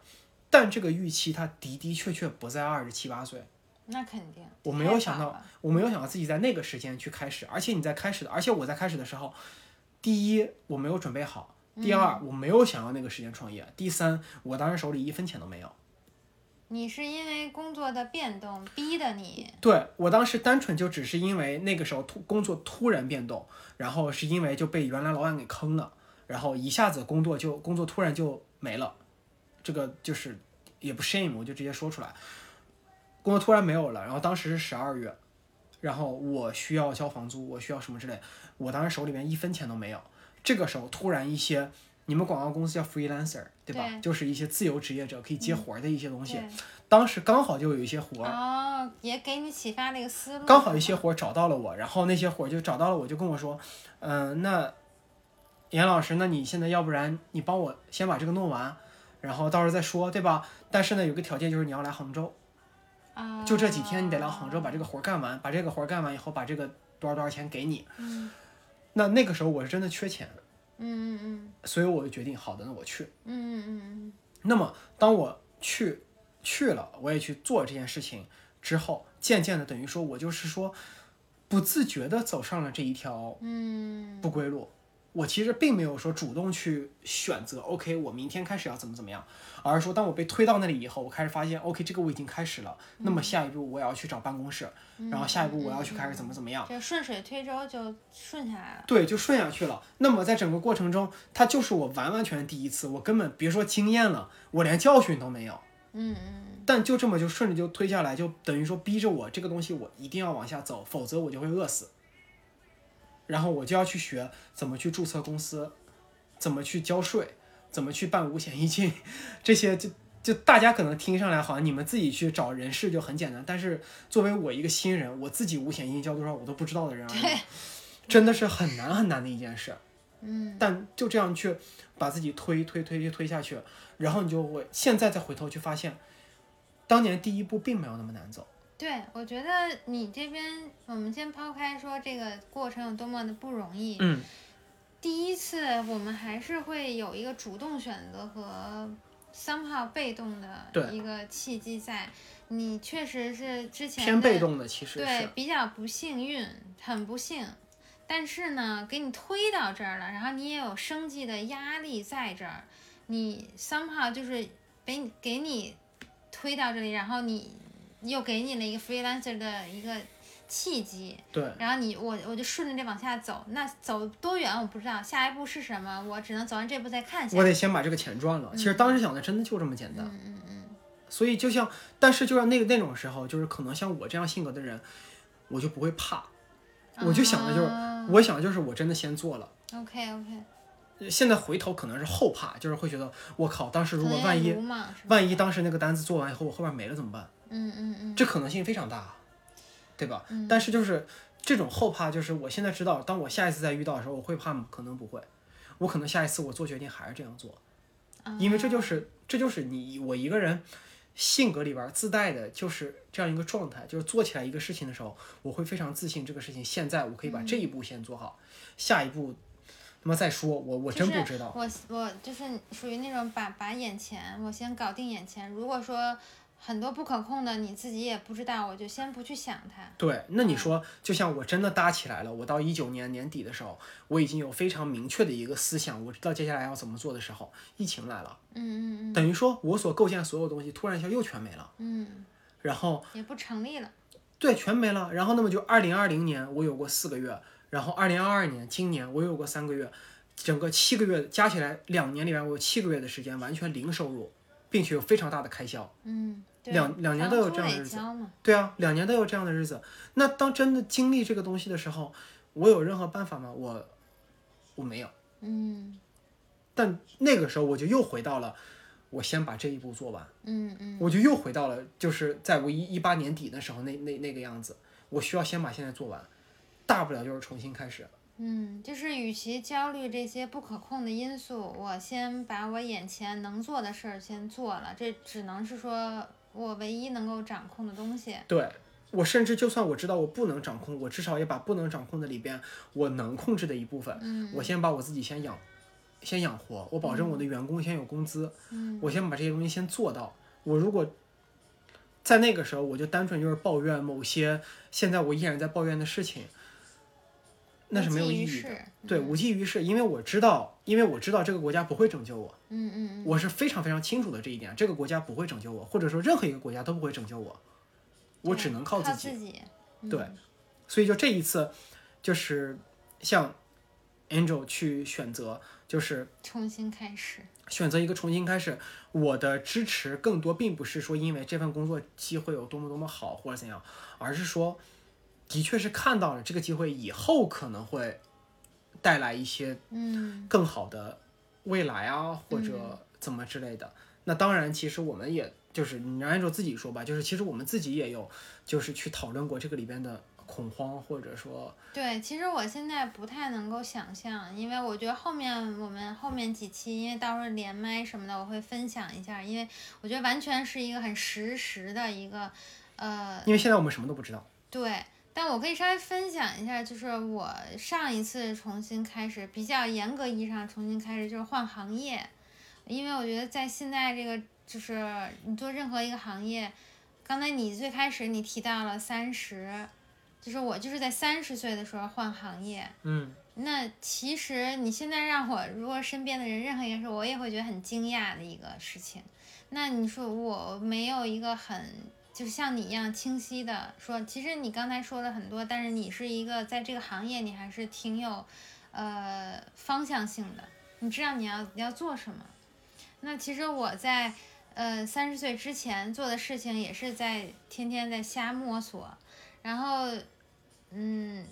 但这个预期它的的确确不在二十七八岁。那肯定。我没有想到我没有想到自己在那个时间去开始，而且你在开始的，而且我在开始的时候，第一我没有准备好，第二我没有想要那个时间创业，第三我当时手里一分钱都没有。你是因为工作的变动逼的你，对我当时单纯就只是因为那个时候突工作突然变动，然后是因为就被原来老板给坑了，然后一下子工作就工作突然就没了，这个就是也不 shame，我就直接说出来，工作突然没有了，然后当时是十二月，然后我需要交房租，我需要什么之类，我当时手里面一分钱都没有，这个时候突然一些。你们广告公司叫 freelancer，对吧？对就是一些自由职业者可以接活儿的一些东西。对，当时刚好就有一些活儿，哦，也给你启发了一个思路。刚好一些活儿找到了我，然后那些活儿就找到了我，就跟我说，嗯、那严老师，那你现在要不然你帮我先把这个弄完，然后到时候再说，对吧？但是呢，有个条件就是你要来杭州，啊，就这几天你得来杭州把这个活儿干完，把这个活儿干完以后，把这个多少多少钱给你。嗯那那个时候我是真的缺钱，嗯嗯嗯所以我就决定，好的，那我去。嗯嗯嗯那么当我去去了，我也去做这件事情之后，渐渐的等于说我就是说，不自觉的走上了这一条嗯不归路。我其实并没有说主动去选择，OK，我明天开始要怎么怎么样，而是说当我被推到那里以后，我开始发现，OK，这个我已经开始了。那么下一步我要去找办公室，然后下一步我要去开始怎么怎么样。就顺水推舟就顺下来了。对，就顺下去了。那么在整个过程中，它就是我完完全全第一次，我根本别说经验了，我连教训都没有。嗯嗯但就这么就顺着就推下来，就等于说逼着我这个东西我一定要往下走，否则我就会饿死。然后我就要去学怎么去注册公司，怎么去交税，怎么去办五险一金，这些就就大家可能听上来好像你们自己去找人事就很简单，但是作为我一个新人，我自己五险一金交多少我都不知道的人而言，真的是很难很难的一件事。嗯但就这样去把自己推推推推推下去，然后你就会现在再回头去发现，当年第一步并没有那么难走。对，我觉得你这边，我们先抛开说这个过程有多么的不容易，嗯，第一次我们还是会有一个主动选择和 somehow 被动的一个契机在。你确实是之前偏的被动的其实对，比较不幸运，很不幸。但是呢，给你推到这儿了，然后你也有生计的压力在这儿，你 somehow 就是被给你推到这里，然后你又给你了一个 freelancer 的一个契机，对然后你我我就顺着这往下走，那走多远我不知道，下一步是什么，我只能走完这步再看下我。得先把这个钱赚了。其实当时想的真的就这么简单。嗯嗯嗯，所以就像，但是就像那个那种时候，就是可能像我这样性格的人，我就不会怕，我就想的就是，啊我想的就是我真的先做了。OK OK，现在回头可能是后怕，就是会觉得我靠，当时如果万一？万一当时那个单子做完以后，我后边没了怎么办？嗯嗯嗯，这可能性非常大，对吧？但是就是这种后怕，就是我现在知道，当我下一次再遇到的时候，我会怕吗？可能不会，我可能下一次我做决定还是这样做，因为这就是这就是你我一个人性格里边自带的，就是这样一个状态，就是做起来一个事情的时候，我会非常自信，这个事情现在我可以把这一步先做好，下一步他妈再说，我我真不知道。我我就是属于那种把把眼前我先搞定眼前，如果说很多不可控的你自己也不知道，我就先不去想它。对，那你说，就像我真的搭起来了，我到一九年年底的时候，我已经有非常明确的一个思想，我知道接下来要怎么做的时候，疫情来了，嗯嗯嗯等于说我所构建的所有东西突然一下又全没了，嗯嗯，然后也不成立了。对，全没了，然后那么就二零二零年我有过四个月，然后二零二二年今年我有过三个月，整个七个月加起来两年里边我有七个月的时间完全零收入，并且有非常大的开销。嗯，对两两年都有这样的日子。对啊，两年都有这样的日子。那当真的经历这个东西的时候，我有任何办法吗？我我没有。嗯但那个时候我就又回到了，我先把这一步做完，嗯嗯我就又回到了就是在我一一八年底的时候那那那个样子，我需要先把现在做完，大不了就是重新开始。嗯，就是与其焦虑这些不可控的因素，我先把我眼前能做的事儿先做了，这只能是说我唯一能够掌控的东西。对我甚至就算我知道我不能掌控，我至少也把不能掌控的里边我能控制的一部分，嗯我先把我自己先养，先养活，我保证我的员工先有工资，嗯我先把这些东西先做到。我如果在那个时候我就单纯就是抱怨某些现在我依然在抱怨的事情，那是没有意义的。对，无济于事，因为我知道，因为我知道这个国家不会拯救我，嗯嗯嗯我是非常非常清楚的这一点，这个国家不会拯救我，或者说任何一个国家都不会拯救我，我只能靠靠自己。己。对嗯所以就这一次，就是像 Angel 去选择，就是重新开始。选择一个重新开始。我的支持更多并不是说因为这份工作机会有多么多么好或者怎样，而是说，的确是看到了这个机会以后可能会带来一些嗯更好的未来啊，或者怎么之类的。那当然，其实我们也就是你让按照自己说吧，就是其实我们自己也有就是去讨论过这个里边的恐慌，或者说对，其实我现在不太能够想象，因为我觉得后面我们后面几期，因为到时候连麦什么的，我会分享一下，因为我觉得完全是一个很实时的一个，呃，因为现在我们什么都不知道。对。但我可以稍微分享一下，就是我上一次重新开始，比较严格意义上重新开始，就是换行业，因为我觉得在现在这个，就是你做任何一个行业，刚才你最开始你提到了三十，就是我就是在三十岁的时候换行业，嗯，那其实你现在让我，如果身边的人任何一个事，我也会觉得很惊讶的一个事情。那你说我没有一个很，就是像你一样清晰的说，其实你刚才说了很多，但是你是一个在这个行业你还是挺有，呃方向性的，你知道你要你要做什么。那其实我在呃三十岁之前做的事情也是在天天在瞎摸索，然后嗯。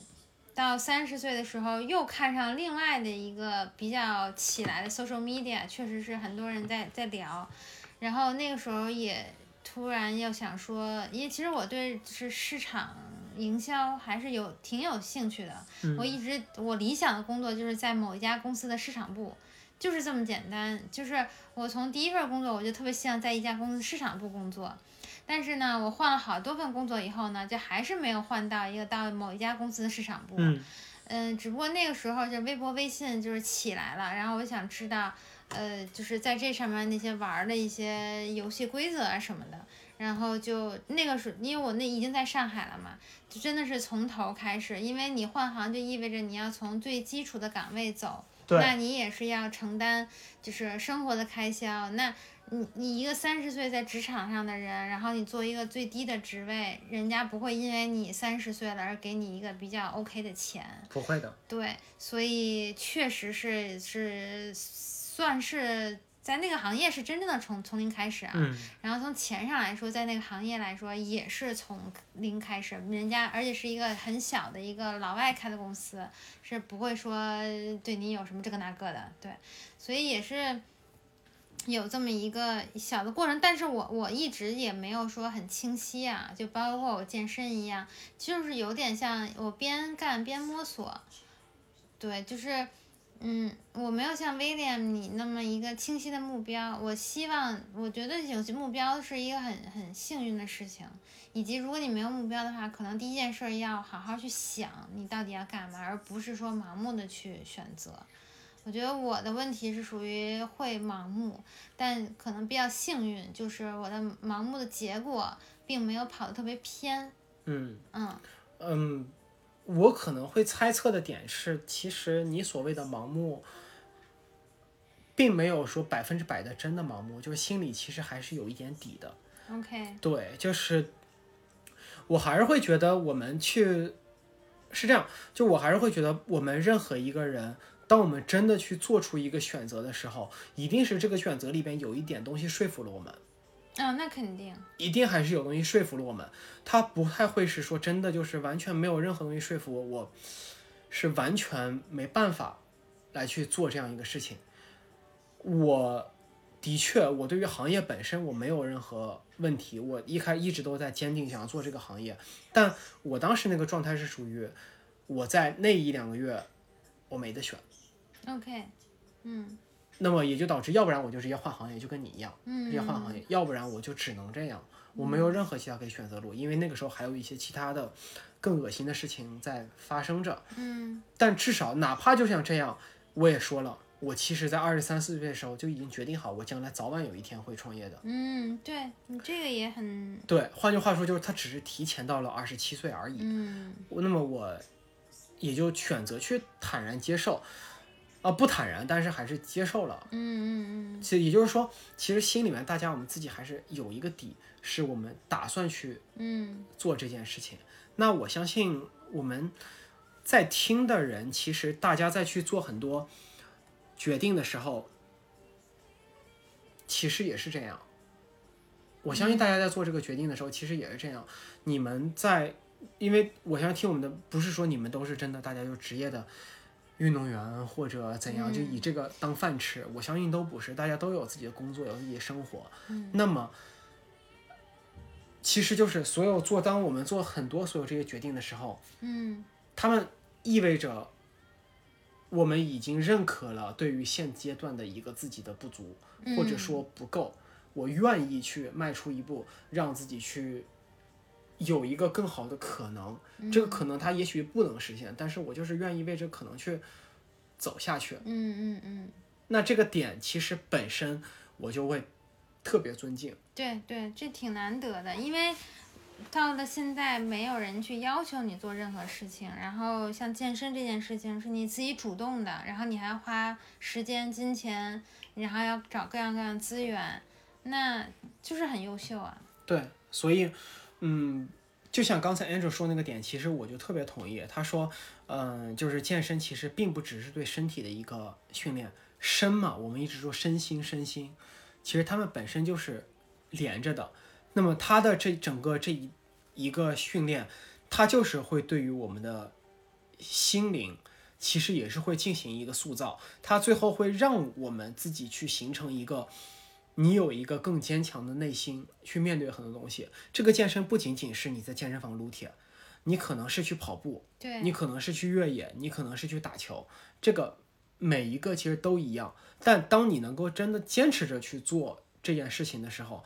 到三十岁的时候，又看上另外的一个比较起来的 social media，确实是很多人在在聊。然后那个时候也突然又想说，因为其实我对就是市场营销还是有挺有兴趣的。我一直我理想的工作就是在某一家公司的市场部，就是这么简单。就是我从第一份工作我就特别希望在一家公司市场部工作。但是呢，我换了好多份工作以后呢，就还是没有换到一个到某一家公司的市场部。嗯嗯，只不过那个时候就微博、微信就是起来了，然后我想知道，呃，就是在这上面那些玩儿的一些游戏规则啊什么的，然后就那个时候，因为我那已经在上海了嘛，就真的是从头开始，因为你换行就意味着你要从最基础的岗位走，那你也是要承担就是生活的开销，那。你你一个三十岁在职场上的人，然后你做一个最低的职位，人家不会因为你三十岁了而给你一个比较 OK 的钱，不会的。对，所以确实是是算是在那个行业是真正的从从零开始啊。嗯然后从钱上来说，在那个行业来说也是从零开始，人家而且是一个很小的一个老外开的公司，是不会说对你有什么这个那个的，对，所以也是。有这么一个小的过程，但是我我一直也没有说很清晰啊，就包括我健身一样，就是有点像我边干边摸索，对，就是，嗯，我没有像 William 你那么一个清晰的目标。我希望，我觉得有些目标是一个很很幸运的事情，以及如果你没有目标的话，可能第一件事儿要好好去想你到底要干嘛，而不是说盲目的去选择。我觉得我的问题是属于会盲目，但可能比较幸运，就是我的盲目的结果并没有跑得特别偏。嗯嗯嗯，我可能会猜测的点是，其实你所谓的盲目，并没有说百分之百的真的盲目，就是心里其实还是有一点底的。，OK，对，就是我还是会觉得我们去是这样，就我还是会觉得我们任何一个人，当我们真的去做出一个选择的时候，一定是这个选择里边有一点东西说服了我们。啊，那肯定，一定还是有东西说服了我们，他不太会是说真的就是完全没有任何东西说服我，我是完全没办法来去做这样一个事情。我的确，我对于行业本身我没有任何问题，我一开一直都在坚定想要做这个行业，但我当时那个状态是属于我在那一两个月我没得选，OK，嗯那么也就导致要不然我就直接换行业，就跟你一样。嗯，直接换行业，要不然我就只能这样，我没有任何其他可以选择路，因为那个时候还有一些其他的更恶心的事情在发生着。嗯但至少哪怕就像这样，我也说了，我其实在二十三四岁的时候就已经决定好，我将来早晚有一天会创业的。嗯，对你这个也很对，换句话说就是他只是提前到了二十七岁而已。嗯那么我也就选择去坦然接受，啊、不坦然，但是还是接受了。嗯嗯嗯其实也就是说，其实心里面大家我们自己还是有一个底，是我们打算去嗯做这件事情。那我相信我们在听的人，其实大家在去做很多决定的时候，其实也是这样。我相信大家在做这个决定的时候，其实也是这样。你们在，因为我相信听我们的，不是说你们都是真的，大家就职业的运动员或者怎样，就以这个当饭吃。我相信都不是，大家都有自己的工作，有自己的生活。嗯那么，其实就是所有做，当我们做很多所有这些决定的时候，嗯他们意味着我们已经认可了对于现阶段的一个自己的不足，嗯，或者说不够，我愿意去迈出一步，让自己去有一个更好的可能。这个可能它也许不能实现，但是我就是愿意为这个可能去走下去。嗯嗯嗯，那这个点其实本身我就会特别尊敬。对对，这挺难得的，因为到了现在，没有人去要求你做任何事情，然后像健身这件事情是你自己主动的，然后你还要花时间、金钱，然后要找各样各样资源，那就是很优秀啊。对，所以，嗯，就像刚才 Andrew 说那个点，其实我就特别同意。他说，嗯、就是健身其实并不只是对身体的一个训练，身嘛，我们一直说身心身心，其实他们本身就是连着的。那么它的这整个这一一个训练，它就是会对于我们的心灵。其实也是会进行一个塑造，它最后会让我们自己去形成一个你有一个更坚强的内心去面对很多东西。这个健身不仅仅是你在健身房撸铁，你可能是去跑步，对，你可能是去越野，你可能是去打球，这个每一个其实都一样。但当你能够真的坚持着去做这件事情的时候，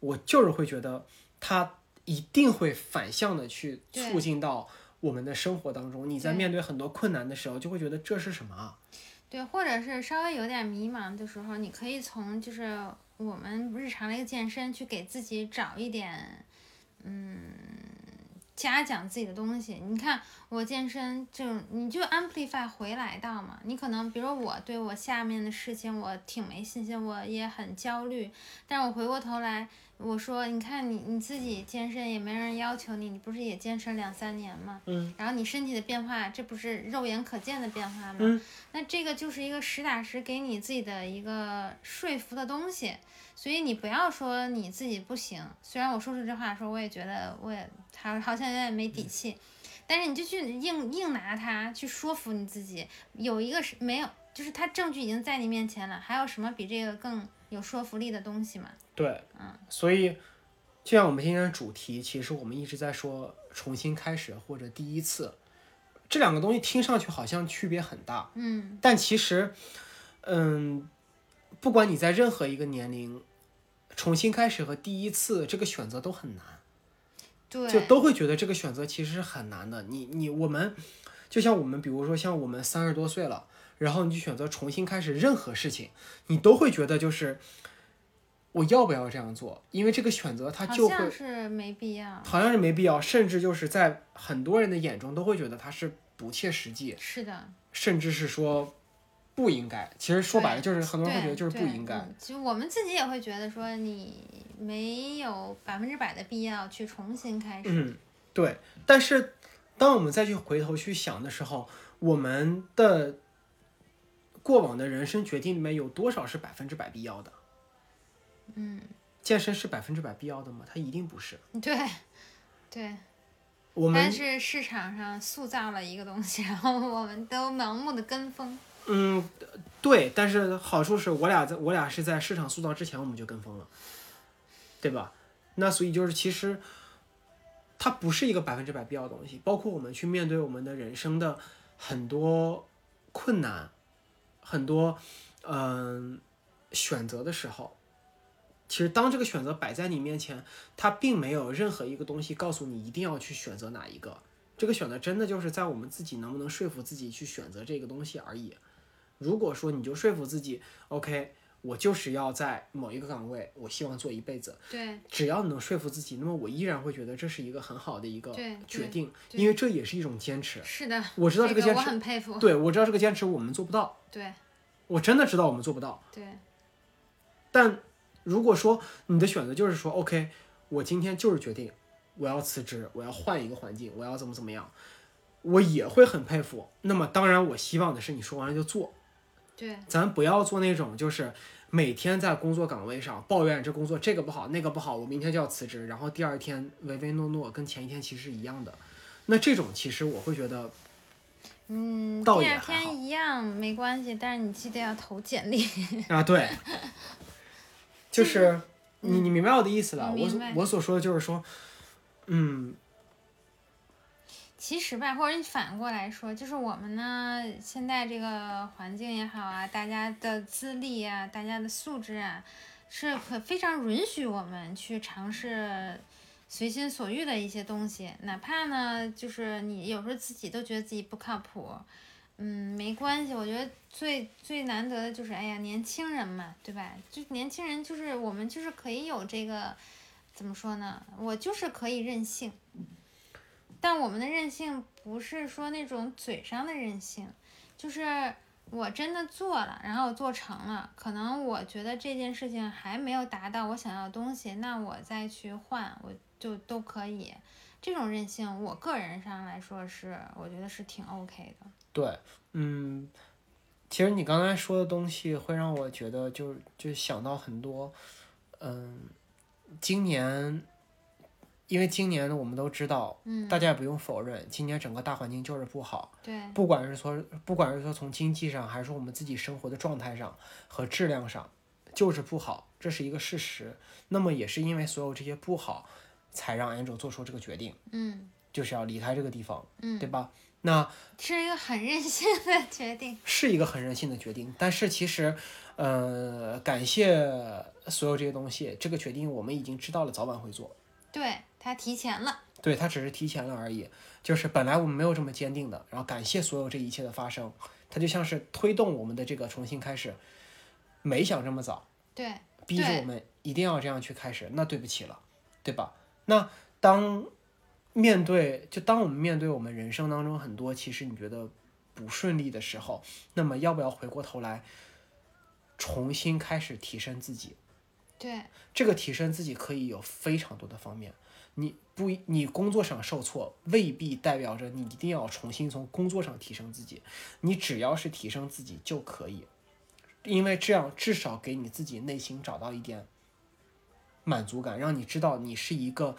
我就是会觉得它一定会反向的去促进到我们的生活当中。你在面对很多困难的时候，就会觉得这是什么啊？对，或者是稍微有点迷茫的时候，你可以从就是我们日常的一个健身去给自己找一点，嗯，嘉奖自己的东西。你看我健身就你就 amplify 回来到嘛，你可能比如我对我下面的事情我挺没信心，我也很焦虑，但是我回过头来。我说，你看你你自己健身也没人要求你，你不是也健身两三年吗？嗯，然后你身体的变化，这不是肉眼可见的变化吗？嗯那这个就是一个实打实给你自己的一个说服的东西，所以你不要说你自己不行。虽然我说出这话的时候，我也觉得我也好好像有点没底气，但是你就去硬硬拿它去说服你自己。有一个是没有，就是它证据已经在你面前了，还有什么比这个更有说服力的东西嘛？对，嗯，所以就像我们今天的主题，其实我们一直在说重新开始或者第一次，这两个东西听上去好像区别很大，嗯，但其实，嗯，不管你在任何一个年龄，重新开始和第一次这个选择都很难，对，就都会觉得这个选择其实是很难的。你你我们，就像我们，比如说像我们三十多岁了，然后你去选择重新开始任何事情，你都会觉得就是我要不要这样做？因为这个选择它就会是没必要。好像是没必要，甚至就是在很多人的眼中都会觉得它是不切实际，是的，甚至是说不应该。其实说白了就是很多人会觉得就是不应该。其实我们自己也会觉得说，你没有百分之百的必要去重新开始。嗯，对。但是当我们再去回头去想的时候，我们的过往的人生决定里面有多少是百分之百必要的？嗯，健身是百分之百必要的吗？它一定不是。对，对。我们但是市场上塑造了一个东西，[LAUGHS] 然后我们都盲目的跟风。嗯，对，但是好处是我俩在我俩是在市场塑造之前我们就跟风了，对吧？那所以就是其实它不是一个百分之百必要的东西，包括我们去面对我们的人生的很多困难，很多嗯、选择的时候，其实当这个选择摆在你面前，它并没有任何一个东西告诉你一定要去选择哪一个。这个选择真的就是在我们自己能不能说服自己去选择这个东西而已。如果说你就说服自己，OK，我就是要在某一个岗位，我希望做一辈子，对只要你能说服自己，那么我依然会觉得这是一个很好的一个决定，因为这也是一种坚持。是的，我知道这个坚持，我很佩服。对我知道这个坚持我们做不到，对我真的知道我们做不到。对但如果说你的选择就是说，OK，我今天就是决定我要辞职，我要换一个环境，我要怎么怎么样，我也会很佩服。那么当然，我希望的是你说完了就做，对咱不要做那种就是每天在工作岗位上抱怨这工作这个不好那个不好，我明天就要辞职，然后第二天唯唯诺诺，跟前一天其实是一样的。那这种其实我会觉得，嗯，倒第二还好天一样没关系，但是你记得要投简历。[LAUGHS] 啊，对，[LAUGHS] 就是你你明白我的意思了。我我明白我所说的就是说，嗯，其实吧，或者你反过来说，就是我们呢，现在这个环境也好啊，大家的资历啊，大家的素质啊，是可非常允许我们去尝试随心所欲的一些东西，哪怕呢，就是你有时候自己都觉得自己不靠谱，嗯，没关系，我觉得最最难得的就是，哎呀，年轻人嘛，对吧？就年轻人就是我们就是可以有这个，怎么说呢？我就是可以任性。但我们的任性不是说那种嘴上的任性，就是我真的做了，然后做成了，可能我觉得这件事情还没有达到我想要的东西，那我再去换，我就都可以。这种任性，我个人上来说是，我觉得是挺 OK 的。对，嗯，其实你刚才说的东西会让我觉得就就想到很多，嗯，今年，因为今年呢，我们都知道，嗯，大家也不用否认，今年整个大环境就是不好。对不管是说，不管是说从经济上，还是说我们自己生活的状态上和质量上，就是不好，这是一个事实。那么也是因为所有这些不好，才让 Angel 做出这个决定，嗯就是要离开这个地方，嗯，对吧？那是一个很任性的决定。是一个很任性的决定，但是其实，呃，感谢所有这些东西，这个决定我们已经知道了，早晚会做。对他提前了，对他只是提前了而已，就是本来我们没有这么坚定的，然后感谢所有这一切的发生，它就像是推动我们的这个重新开始，没想这么早，对逼着我们一定要这样去开始，那对不起了，对吧？那当面对，就当我们面对我们人生当中很多其实你觉得不顺利的时候，那么要不要回过头来，重新开始提升自己？对。这个提升自己可以有非常多的方面，你不你工作上受挫，未必代表着你一定要重新从工作上提升自己，你只要是提升自己就可以，因为这样至少给你自己内心找到一点满足感，让你知道你是一个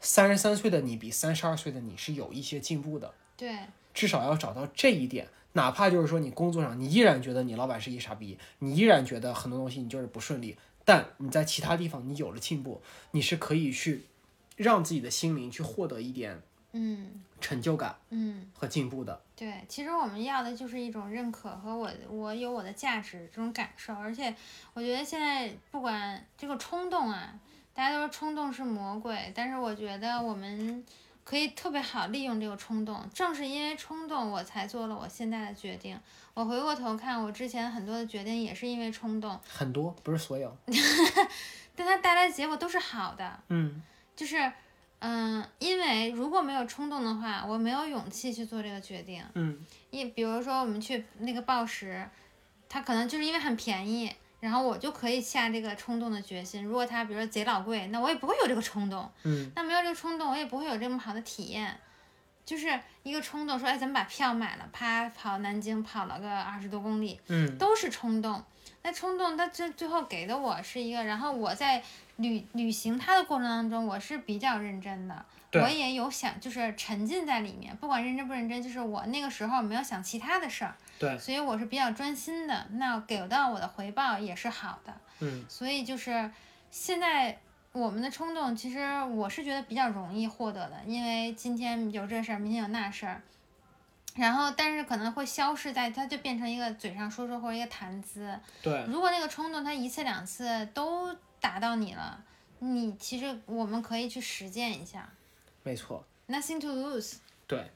三十三岁的你比三十二岁的你是有一些进步的，对至少要找到这一点。哪怕就是说你工作上你依然觉得你老板是一傻逼，你依然觉得很多东西你就是不顺利，但你在其他地方你有了进步，你是可以去让自己的心灵去获得一点嗯成就感嗯。和进步的。对，其实我们要的就是一种认可和我我有我的价值这种感受，而且我觉得现在不管这个冲动啊，大家都说冲动是魔鬼，但是我觉得我们可以特别好利用这个冲动，正是因为冲动，我才做了我现在的决定。我回过头看，我之前很多的决定也是因为冲动，很多不是所有，[LAUGHS] 但它带来的结果都是好的。嗯，就是，嗯，因为如果没有冲动的话，我没有勇气去做这个决定。嗯，一比如说我们去那个报时，它可能就是因为很便宜，然后我就可以下这个冲动的决心。如果它比如说贼老贵，那我也不会有这个冲动。嗯，那没有这个冲动，我也不会有这么好的体验。就是一个冲动，说哎，咱们把票买了，啪跑南京跑了个二十多公里，嗯，都是冲动。那冲动，它最最后给的我是一个，然后我在履履行它的过程当中，我是比较认真的，我也有想就是沉浸在里面，不管认真不认真，就是我那个时候没有想其他的事儿，对，所以我是比较专心的。那给到我的回报也是好的，嗯，所以就是现在我们的冲动，其实我是觉得比较容易获得的，因为今天有这事儿，明天有那事儿。然后，但是可能会消失在，它就变成一个嘴上说说或者一个谈资。对，如果那个冲动它一次两次都打到你了，你其实我们可以去实践一下没错，，nothing to lose。对，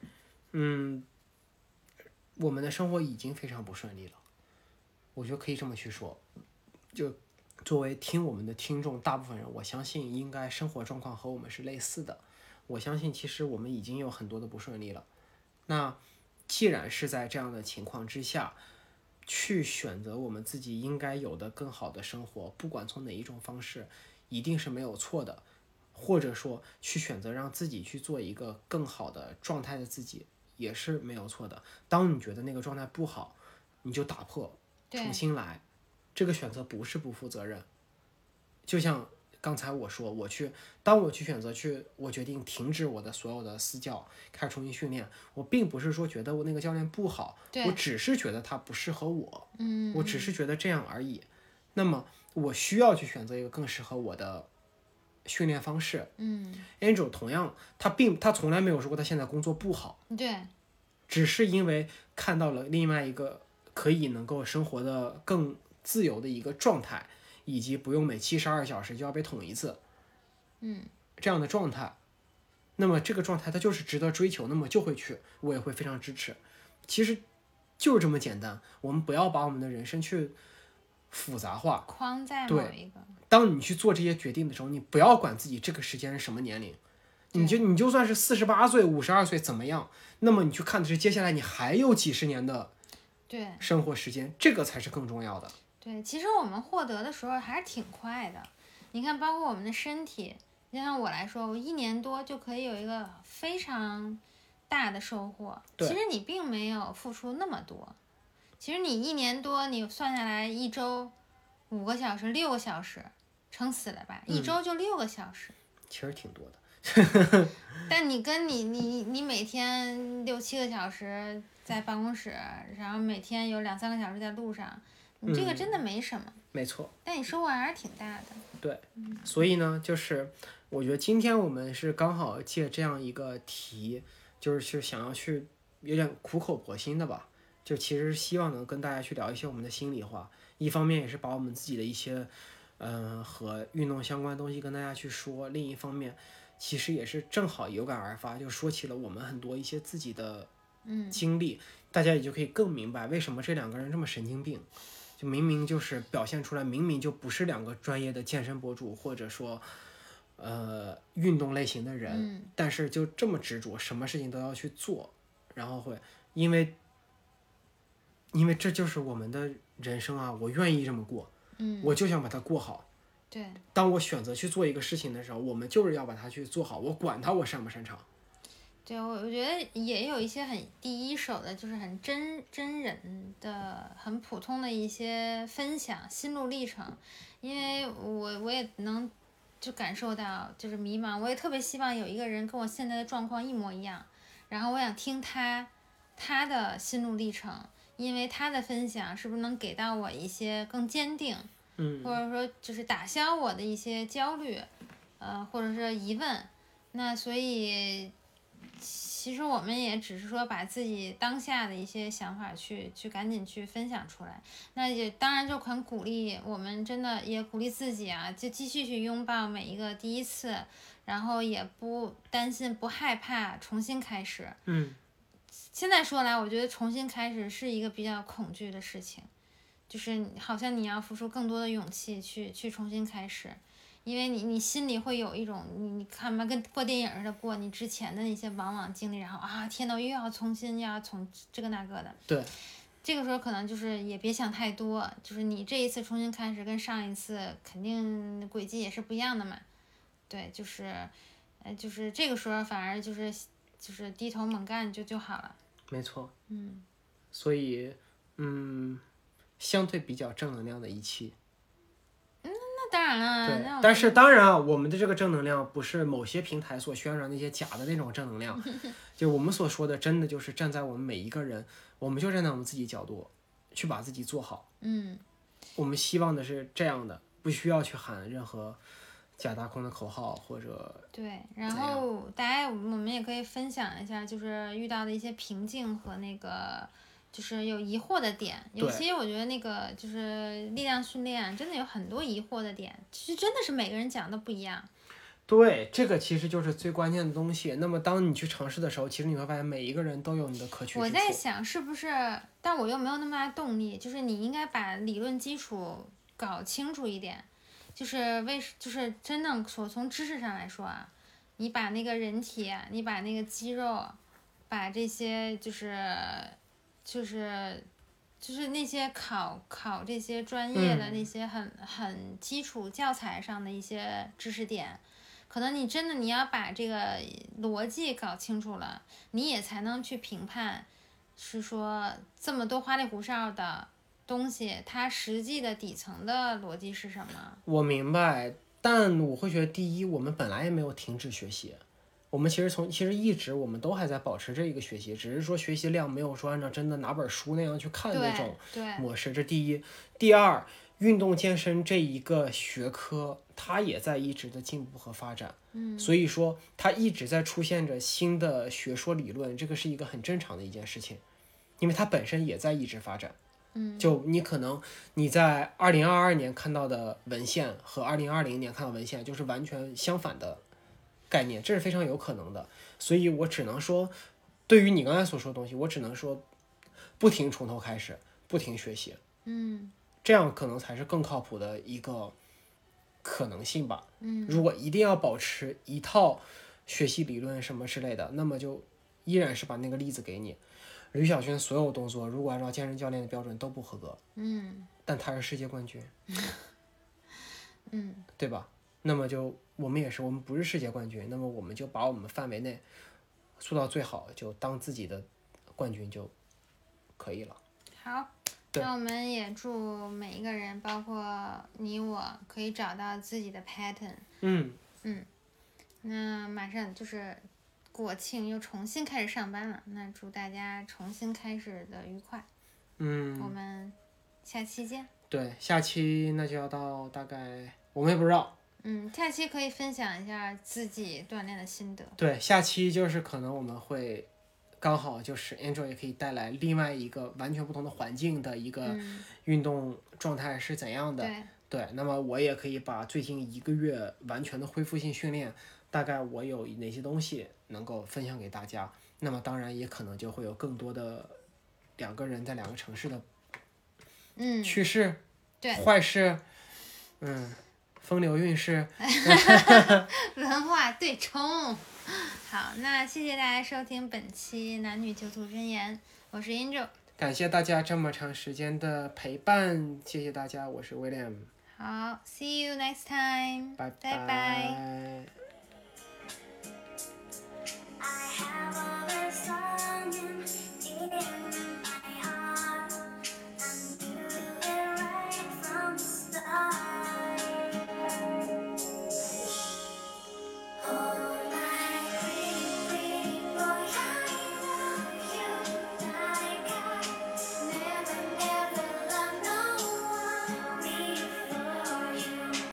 嗯，我们的生活已经非常不顺利了，我觉得可以这么去说。就作为听我们的听众，大部分人，我相信应该生活状况和我们是类似的。我相信其实我们已经有很多的不顺利了。那既然是在这样的情况之下，去选择我们自己应该有的更好的生活，不管从哪一种方式，一定是没有错的。或者说去选择让自己去做一个更好的状态的自己，也是没有错的。当你觉得那个状态不好，你就打破，重新来。这个选择不是不负责任。就像刚才我说，我去，当我去选择去，我决定停止我的所有的私教，开始重新训练。我并不是说觉得我那个教练不好，我只是觉得他不适合我，嗯，我只是觉得这样而已。那么我需要去选择一个更适合我的训练方式。嗯，Angel 同样，他并他从来没有说过他现在工作不好，对只是因为看到了另外一个可以能够生活的更自由的一个状态，以及不用每七十二小时就要被捅一次，嗯，这样的状态，那么这个状态它就是值得追求，那么就会去，我也会非常支持。其实就是这么简单，我们不要把我们的人生去复杂化。框在对某一个，当你去做这些决定的时候，你不要管自己这个时间是什么年龄，你就你就算是四十八岁、五十二岁怎么样，那么你去看的是接下来你还有几十年的对生活时间，这个才是更重要的。对，其实我们获得的时候还是挺快的。你看，包括我们的身体，就像我来说，我一年多就可以有一个非常大的收获。其实你并没有付出那么多，其实你一年多，你算下来一周五个小时、六个小时，撑死了吧？一周就六个小时。其实挺多的 [LAUGHS] [LAUGHS] 但你跟你你你每天六七个小时在办公室，然后每天有两三个小时在路上，你这个真的没什么，没错。但你收获还是挺大的。对所以呢，就是我觉得今天我们是刚好借这样一个题，就是去想要去有点苦口婆心的吧，就其实希望能跟大家去聊一些我们的心里话，一方面也是把我们自己的一些，嗯、和运动相关的东西跟大家去说，另一方面，其实也是正好有感而发，就说起了我们很多一些自己的嗯。经历，大家也就可以更明白为什么这两个人这么神经病。就明明就是表现出来，明明就不是两个专业的健身博主，或者说，呃，运动类型的人，嗯但是就这么执着，什么事情都要去做，然后会因为，因为这就是我们的人生啊，我愿意这么过，嗯，我就想把它过好。对当我选择去做一个事情的时候，我们就是要把它去做好，我管它我擅不擅长。对，我我觉得也有一些很第一手的，就是很真真人的、很普通的一些分享心路历程，因为我我也能就感受到就是迷茫，我也特别希望有一个人跟我现在的状况一模一样，然后我想听他他的心路历程，因为他的分享是不是能给到我一些更坚定，嗯，或者说就是打消我的一些焦虑，呃，或者是疑问。那所以，其实我们也只是说把自己当下的一些想法去去赶紧去分享出来。那也当然就很鼓励我们，真的也鼓励自己啊，就继续去拥抱每一个第一次，然后也不担心、不害怕重新开始。嗯，现在说来，我觉得重新开始是一个比较恐惧的事情，就是好像你要付出更多的勇气去去重新开始，因为你你心里会有一种你你看嘛，跟过电影似的过你之前的那些往往经历，然后啊天呐，我又要重新又要从这个那个的，对，这个时候可能就是也别想太多，就是你这一次重新开始跟上一次肯定轨迹也是不一样的嘛，对，就是，呃，就是这个时候反而就是就是低头猛干就就好了。没错。嗯，所以，嗯，相对比较正能量的一期。那当然了，对但是当然啊，我们的这个正能量不是某些平台所宣传那些假的那种正能量，[LAUGHS] 就我们所说的，真的就是站在我们每一个人，我们就站在我们自己角度去把自己做好。嗯，我们希望的是这样的，不需要去喊任何假大空的口号或者对，然后大家我们也可以分享一下，就是遇到的一些瓶颈和那个。就是有疑惑的点，有对些我觉得那个就是力量训练真的有很多疑惑的点，其实真的是每个人讲的不一样。对，这个其实就是最关键的东西。那么当你去尝试的时候，其实你会发现每一个人都有你的可取。我在想是不是，但我又没有那么大动力，就是你应该把理论基础搞清楚一点，就是为就是真正说从知识上来说啊，你把那个人体啊，你把那个肌肉，把这些就是就是就是那些考考这些专业的嗯那些很、很基础教材上的一些知识点。可能你真的你要把这个逻辑搞清楚了，你也才能去评判，是说这么多花里胡哨的东西，它实际的底层的逻辑是什么？我明白，但我会觉得，第一，我们本来也没有停止学习，我们其实从其实一直我们都还在保持这一个学习，只是说学习量没有说按照真的拿本书那样去看那种，模式，这第一。第二，运动健身这一个学科，它也在一直的进步和发展，嗯，所以说它一直在出现着新的学说理论，这个是一个很正常的一件事情，因为它本身也在一直发展。嗯，就你可能你在二零二二年看到的文献和二零二零年看到文献就是完全相反的概念，这是非常有可能的。所以我只能说，对于你刚才所说的东西，我只能说不停从头开始，不停学习，嗯这样可能才是更靠谱的一个可能性吧。嗯，如果一定要保持一套学习理论什么之类的，那么就依然是把那个例子给你。吕小军所有动作，如果按照健身教练的标准都不合格，嗯但他是世界冠军，[LAUGHS] 嗯对吧？那么就我们也是，我们不是世界冠军，那么我们就把我们范围内做到最好，就当自己的冠军就可以了。好。那我们也祝每一个人，包括你我，可以找到自己的 pattern。嗯嗯，那马上就是国庆，又重新开始上班了。那祝大家重新开始的愉快。嗯，我们下期见。对，下期那就要到大概我们也不知道。嗯，下期可以分享一下自己锻炼的心得。对，下期就是可能我们会刚好就是 Angel 也可以带来另外一个完全不同的环境的一个嗯，运动状态是怎样的。对，对，那么我也可以把最近一个月完全的恢复性训练，大概我有哪些东西能够分享给大家。那么当然也可能就会有更多的两个人在两个城市的嗯，趣事、对坏事，嗯，风流韵事，[LAUGHS] 文化对冲。[LAUGHS] 好，那谢谢大家收听本期男女囚徒真言，我是 Angel。感谢大家这么长时间的陪伴，谢谢大家，我是 William。好，see you next time。拜拜。bye bye。